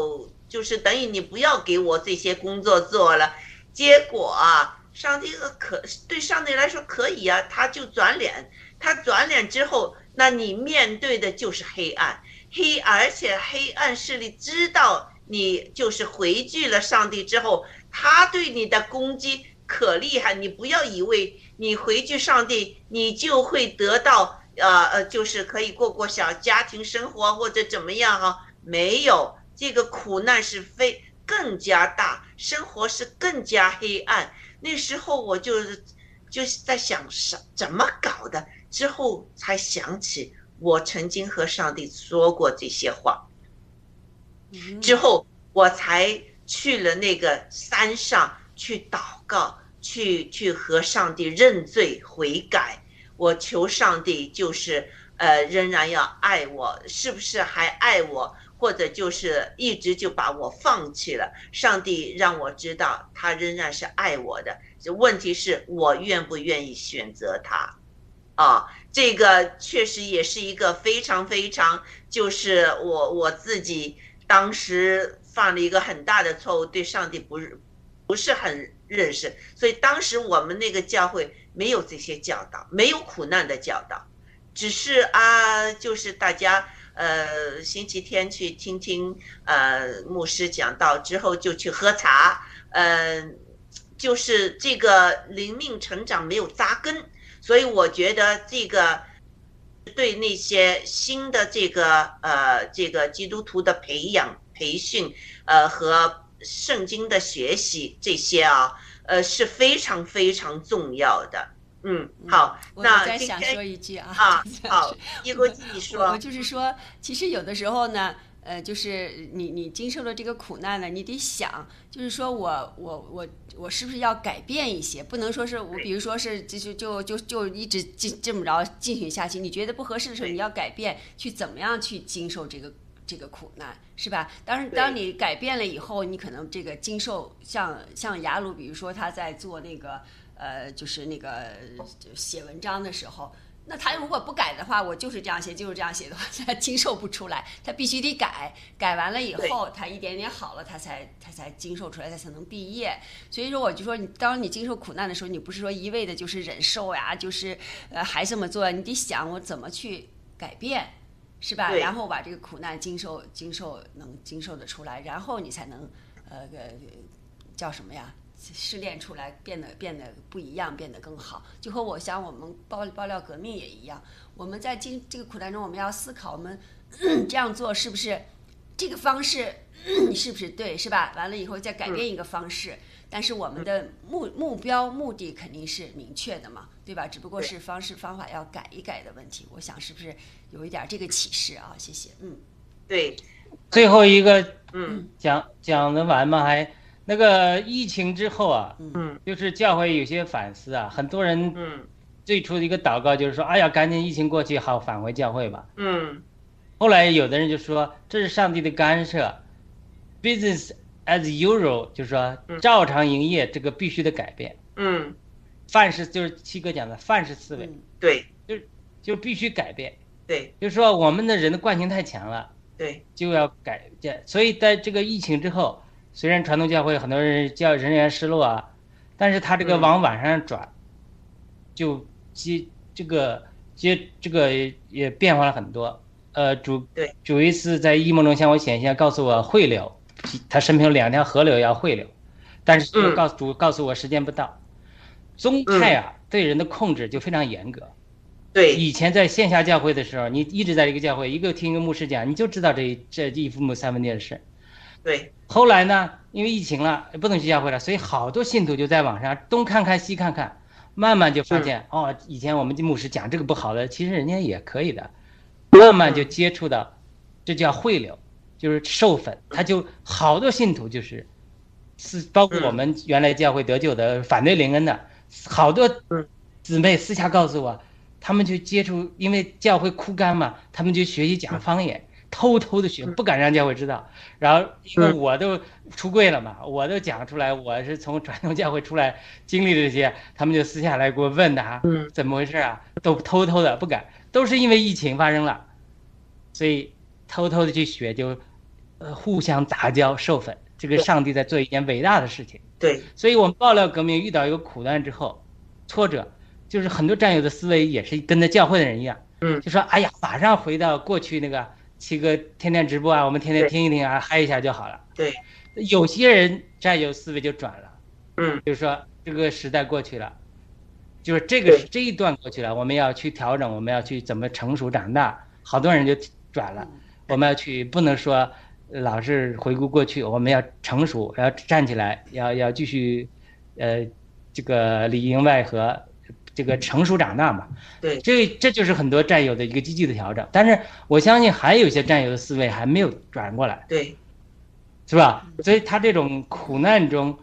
就是等于你不要给我这些工作做了，结果啊。上帝可对上帝来说可以啊，他就转脸，他转脸之后，那你面对的就是黑暗，黑而且黑暗势力知道你就是回拒了上帝之后，他对你的攻击可厉害。你不要以为你回拒上帝，你就会得到呃呃，就是可以过过小家庭生活或者怎么样哈、没有，这个苦难是非更加大，生活是更加黑暗。那时候我就是就是在想什怎么搞的，之后才想起我曾经和上帝说过这些话，嗯之后我才去了那个山上去祷告，去去和上帝认罪悔改。我求上帝就是呃仍然要爱我，是不是还爱我？或者就是一直就把我放弃了。上帝让我知道他仍然是爱我的，问题是我愿不愿意选择他。啊，这个确实也是一个非常非常，就是我我自己当时犯了一个很大的错误，对上帝不是不是很认识，所以当时我们那个教会没有这些教导，没有苦难的教导，只是啊，就是大家。呃，星期天去听听呃牧师讲道之后，就去喝茶。嗯、呃，就是这个灵命成长没有扎根，所以我觉得这个对那些新的这个呃这个基督徒的培养培训，呃和圣经的学习这些啊，呃是非常非常重要的。嗯，好，我那再想说一句啊，啊好，一国际你我说，就是说，其实有的时候呢，呃，就是你你经受了这个苦难呢，你得想，就是说我我我我是不是要改变一些？不能说是我，比如说是就就就就就一直进这么着进行下去，你觉得不合适的时候，你要改变，去怎么样去经受这个。这个苦难是吧？当然，当你改变了以后，你可能这个经受像像雅鲁，比如说他在做那个呃，就是那个就写文章的时候，那他如果不改的话，我就是这样写，就是这样写的话，他经受不出来，他必须得改，改完了以后，他一点点好了，他才他才经受出来，他才能毕业。所以说，我就说你，当你经受苦难的时候，你不是说一味的就是忍受呀，就是呃还这么做，你得想我怎么去改变，是吧？然后把这个苦难经受经受能经受得出来，然后你才能呃呃叫什么呀？试炼出来，变得变得不一样，变得更好。就和我想，我们爆爆料革命也一样，我们在经这个苦难中，我们要思考，我们 这样做是不是这个方式 是不是对，是吧？完了以后再改变一个方式，但是我们的目目标目的肯定是明确的嘛，对吧？只不过是方式方法要改一改的问题。我想是不是有一点这个启示啊？谢谢，嗯。对，最后一个嗯讲讲得完吗？还那个疫情之后啊，嗯就是教会有些反思啊，很多人嗯最初的一个祷告就是说，哎呀，赶紧疫情过去，好返回教会吧。嗯后来有的人就说这是上帝的干涉，business as usual，就是说嗯。照常营业，这个必须得改变。嗯，范式就是七哥讲的范式思维，嗯。对。就就必须改变。对。就是说我们的人的惯性太强了，对，就要改变。所以在这个疫情之后，虽然传统教会很多人叫人员失落啊，但是他这个嗯往晚上转，就接这个接这个也变化了很多。呃，主对。主一次在异梦中向我显现，告诉我会流，他身边有两条河流要汇流，但是嗯。告诉主告诉我时间不到。宗派啊，对人的控制就非常严格。对。以前在线下教会的时候，你一直在这个教会，一个听一个牧师讲，你就知道这一这一父母三分地的事。对。后来呢，因为疫情了，不能去教会了，所以好多信徒就在网上东看看西看看，慢慢就发现、哦，以前我们的牧师讲这个不好的，其实人家也可以的，慢慢就接触到，这叫汇流，就是授粉，他就好多信徒就是，是包括我们原来教会得救的反对灵恩的，好多嗯。姊妹私下告诉我，他们去接触，因为教会枯干嘛，他们就学习讲方言，偷偷的学，不敢让教会知道。然后因为嗯。我都出柜了嘛，我都讲出来，我是从传统教会出来经历的这些，他们就私下来给我问的啊，嗯怎么回事啊？都偷偷的不敢，都是因为疫情发生了，所以偷偷的去学，就呃互相杂交授粉。这个上帝在做一件伟大的事情。对。所以我们爆料革命遇到一个苦难之后，挫折，就是很多战友的思维也是跟着教会的人一样，嗯。就说哎呀，马上回到过去那个七哥天天直播啊，我们天天听一听啊，嗨一下就好了。对，有些人战友思维就转了，嗯。就是说这个时代过去了，就是这个对。这一段过去了，我们要去调整，我们要去怎么成熟长大，好多人就转了，我们要去不能说老是回顾过去，我们要成熟，要站起来，要要继续，呃，这个里应外合，这个成熟长大嘛。对这这就是很多战友的一个积极的调整。但是我相信还有一些战友的思维还没有转过来，对是吧？所以他这种苦难中，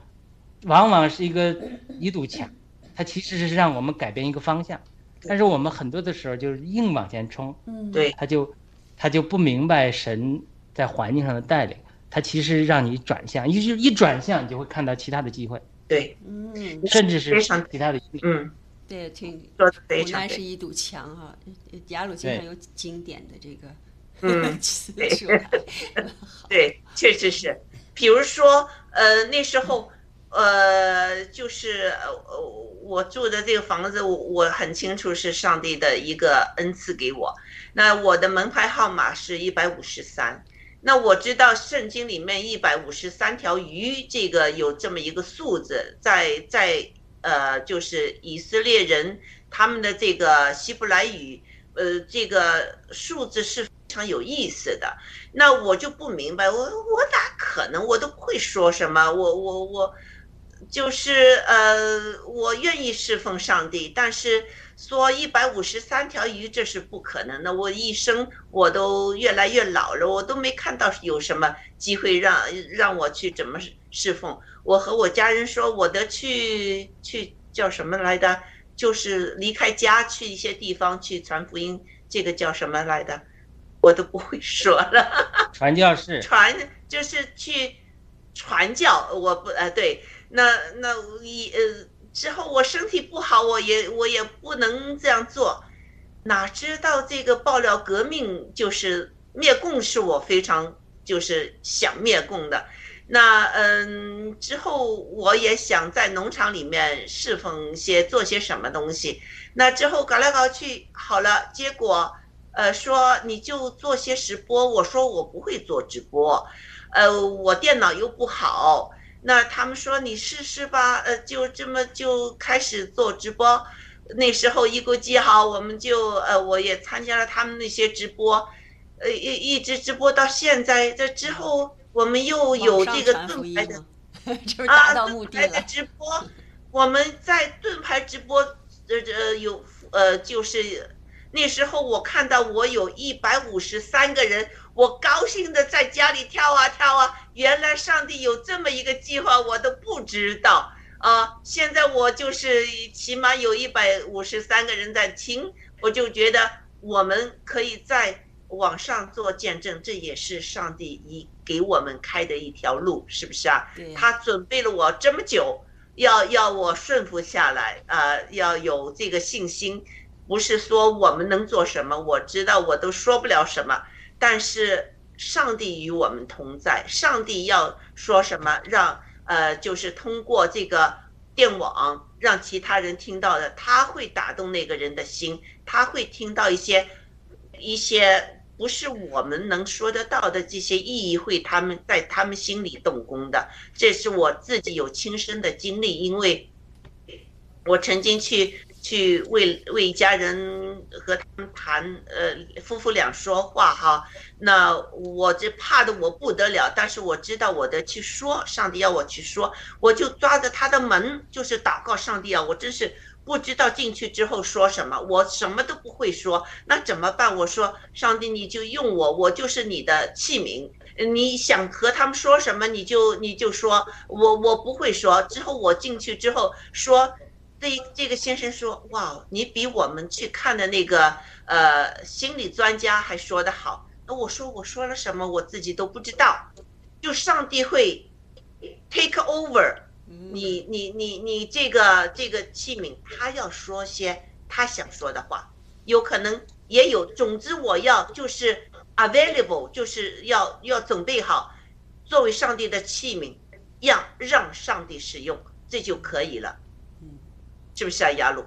往往是一个一堵墙，它其实是让我们改变一个方向。但是我们很多的时候就是硬往前冲，嗯，对他就他就不明白神在环境上的带领，它其实让你转向，一一转向，你就会看到其他的机会，对，嗯，甚至是非常其他的机会。嗯，对，挺说的非常对，难是一堵墙哈。雅鲁经常有经典的这个嗯 对对，确实是。比如说，呃，那时候，呃，就是呃，我住的这个房子，我我很清楚是上帝的一个恩赐给我。那我的门牌号码是一百五十三。那我知道圣经里面一百五十三条鱼，这个有这么一个数字，在在呃，就是以色列人他们的这个希伯来语，呃，这个数字是非常有意思的。那我就不明白，我我哪可能，我都不会说什么，我我我，就是呃，我愿意侍奉上帝，但是说一百五十三条鱼这是不可能的。我一生我都越来越老了，我都没看到有什么机会让让我去怎么侍奉。我和我家人说，我得去去叫什么来的，就是离开家去一些地方去传福音，这个叫什么来的？我都不会说了。传教士，传就是去传教，我不呃对，那那一呃之后我身体不好，我也我也不能这样做，哪知道这个爆料革命就是灭共，是我非常就是想灭共的。那嗯，之后我也想在农场里面侍奉些做些什么东西。那之后搞来搞去，好了，结果呃说你就做些直播，我说我不会做直播，呃，我电脑又不好。那他们说你试试吧，呃，就这么就开始做直播。那时候一股计好，我们就呃，我也参加了他们那些直播，呃，一一直直播到现在。这之后我们又有这个盾 牌的啊，盾牌的直播。我们在盾牌直播，呃呃，有呃，就是那时候我看到我有一百五十三个人，我高兴的在家里跳啊跳啊。原来上帝有这么一个计划，我都不知道。啊，现在我就是起码有一百五十三个人在听，我就觉得我们可以在网上做见证，这也是上帝一给我们开的一条路，是不是啊？他准备了我这么久，要要我顺服下来，呃，要有这个信心，不是说我们能做什么，我知道我都说不了什么，但是上帝与我们同在，上帝要说什么让。呃，就是通过这个电网让其他人听到的，他会打动那个人的心，他会听到一些一些不是我们能说得到的这些意义，会他们在他们心里动工的。这是我自己有亲身的经历，因为我曾经去。去为为家人和他们谈，呃，夫妇俩说话哈。那我这怕的我不得了，但是我知道我的去说，上帝要我去说，我就抓着他的门，就是祷告上帝啊！我真是不知道进去之后说什么，我什么都不会说，那怎么办？我说上帝，你就用我，我就是你的器皿，你想和他们说什么，你就你就说，我我不会说。之后我进去之后说。这这个先生说：“哇，你比我们去看的那个呃心理专家还说得好。”那我说我说了什么，我自己都不知道。就上帝会 take over 你你你你这个这个器皿，他要说些他想说的话，有可能也有。总之，我要就是 available，就是要要准备好作为上帝的器皿，让让上帝使用，这就可以了。是不是啊，雅鲁？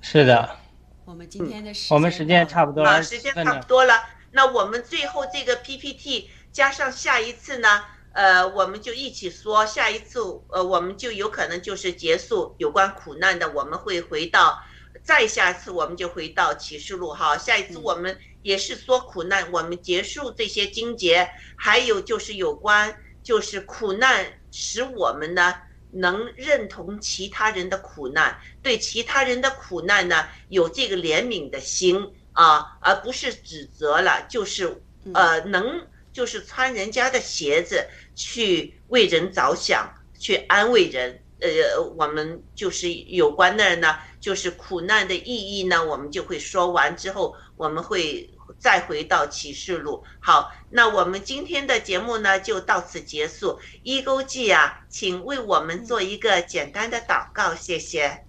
是的。我们今天的我们时间差不多了，时间差不多了。那我们最后这个 PPT 加上下一次呢？呃，我们就一起说，下一次呃，我们就有可能就是结束有关苦难的，我们会回到再下次我们就回到启示录哈。下一次我们也是说苦难，我们结束这些经节，还有就是有关就是苦难使我们呢。能认同其他人的苦难，对其他人的苦难呢有这个怜悯的心啊，而不是指责了，就是呃能就是穿人家的鞋子去为人着想，去安慰人。呃，我们就是有关的呢，就是苦难的意义呢，我们就会说完之后，我们会。再回到启示录，好，那我们今天的节目呢就到此结束。一勾记啊，请为我们做一个简单的祷告，谢谢。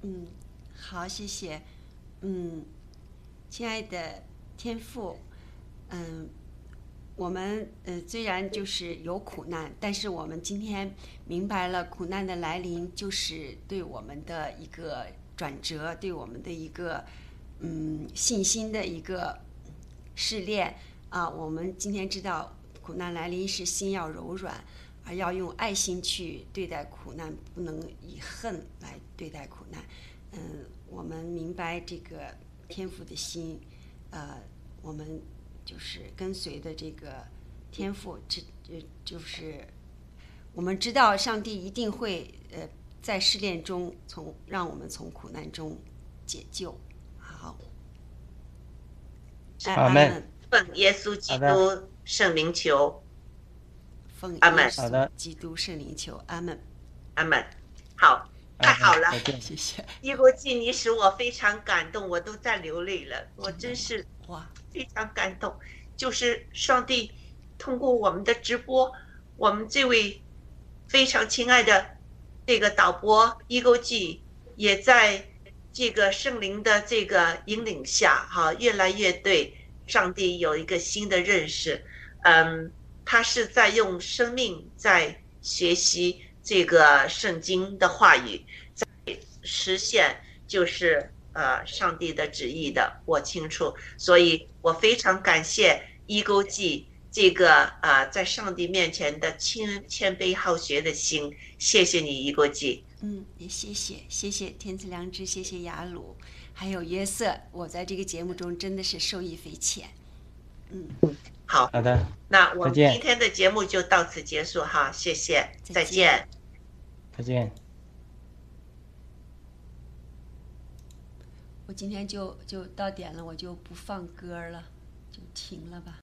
嗯，好，谢谢。嗯，亲爱的天父，嗯，我们呃虽然就是有苦难，但是我们今天明白了苦难的来临就是对我们的一个转折，对我们的一个嗯信心的一个。试炼啊，我们今天知道苦难来临时心要柔软，而要用爱心去对待苦难，不能以恨来对待苦难。嗯，我们明白这个天赋的心，呃，我们就是跟随的这个天赋，这呃就是我们知道上帝一定会呃在试炼中从让我们从苦难中解救。好。阿门。奉耶稣基督圣灵求。奉阿门。好的。基督圣灵求。阿门。阿门。好，太好了。谢谢。一国记，你使我非常感动，我都在流泪了。我真是哇，非常感动。就是上帝通过我们的直播，我们这位非常亲爱的这个导播一勾记也在。这个圣灵的这个引领下，哈，越来越对上帝有一个新的认识。嗯，他是在用生命在学习这个圣经的话语，在实现就是呃上帝的旨意的。我清楚，所以我非常感谢伊勾记这个呃在上帝面前的谦谦卑好学的心。谢谢你，伊勾记。嗯，也谢谢谢谢天赐良知，谢谢雅鲁，还有约瑟，我在这个节目中真的是受益匪浅。嗯，好，好的，那我们今天的节目就到此结束哈，谢谢，再见。再见。我今天就就到点了，我就不放歌了，就停了吧。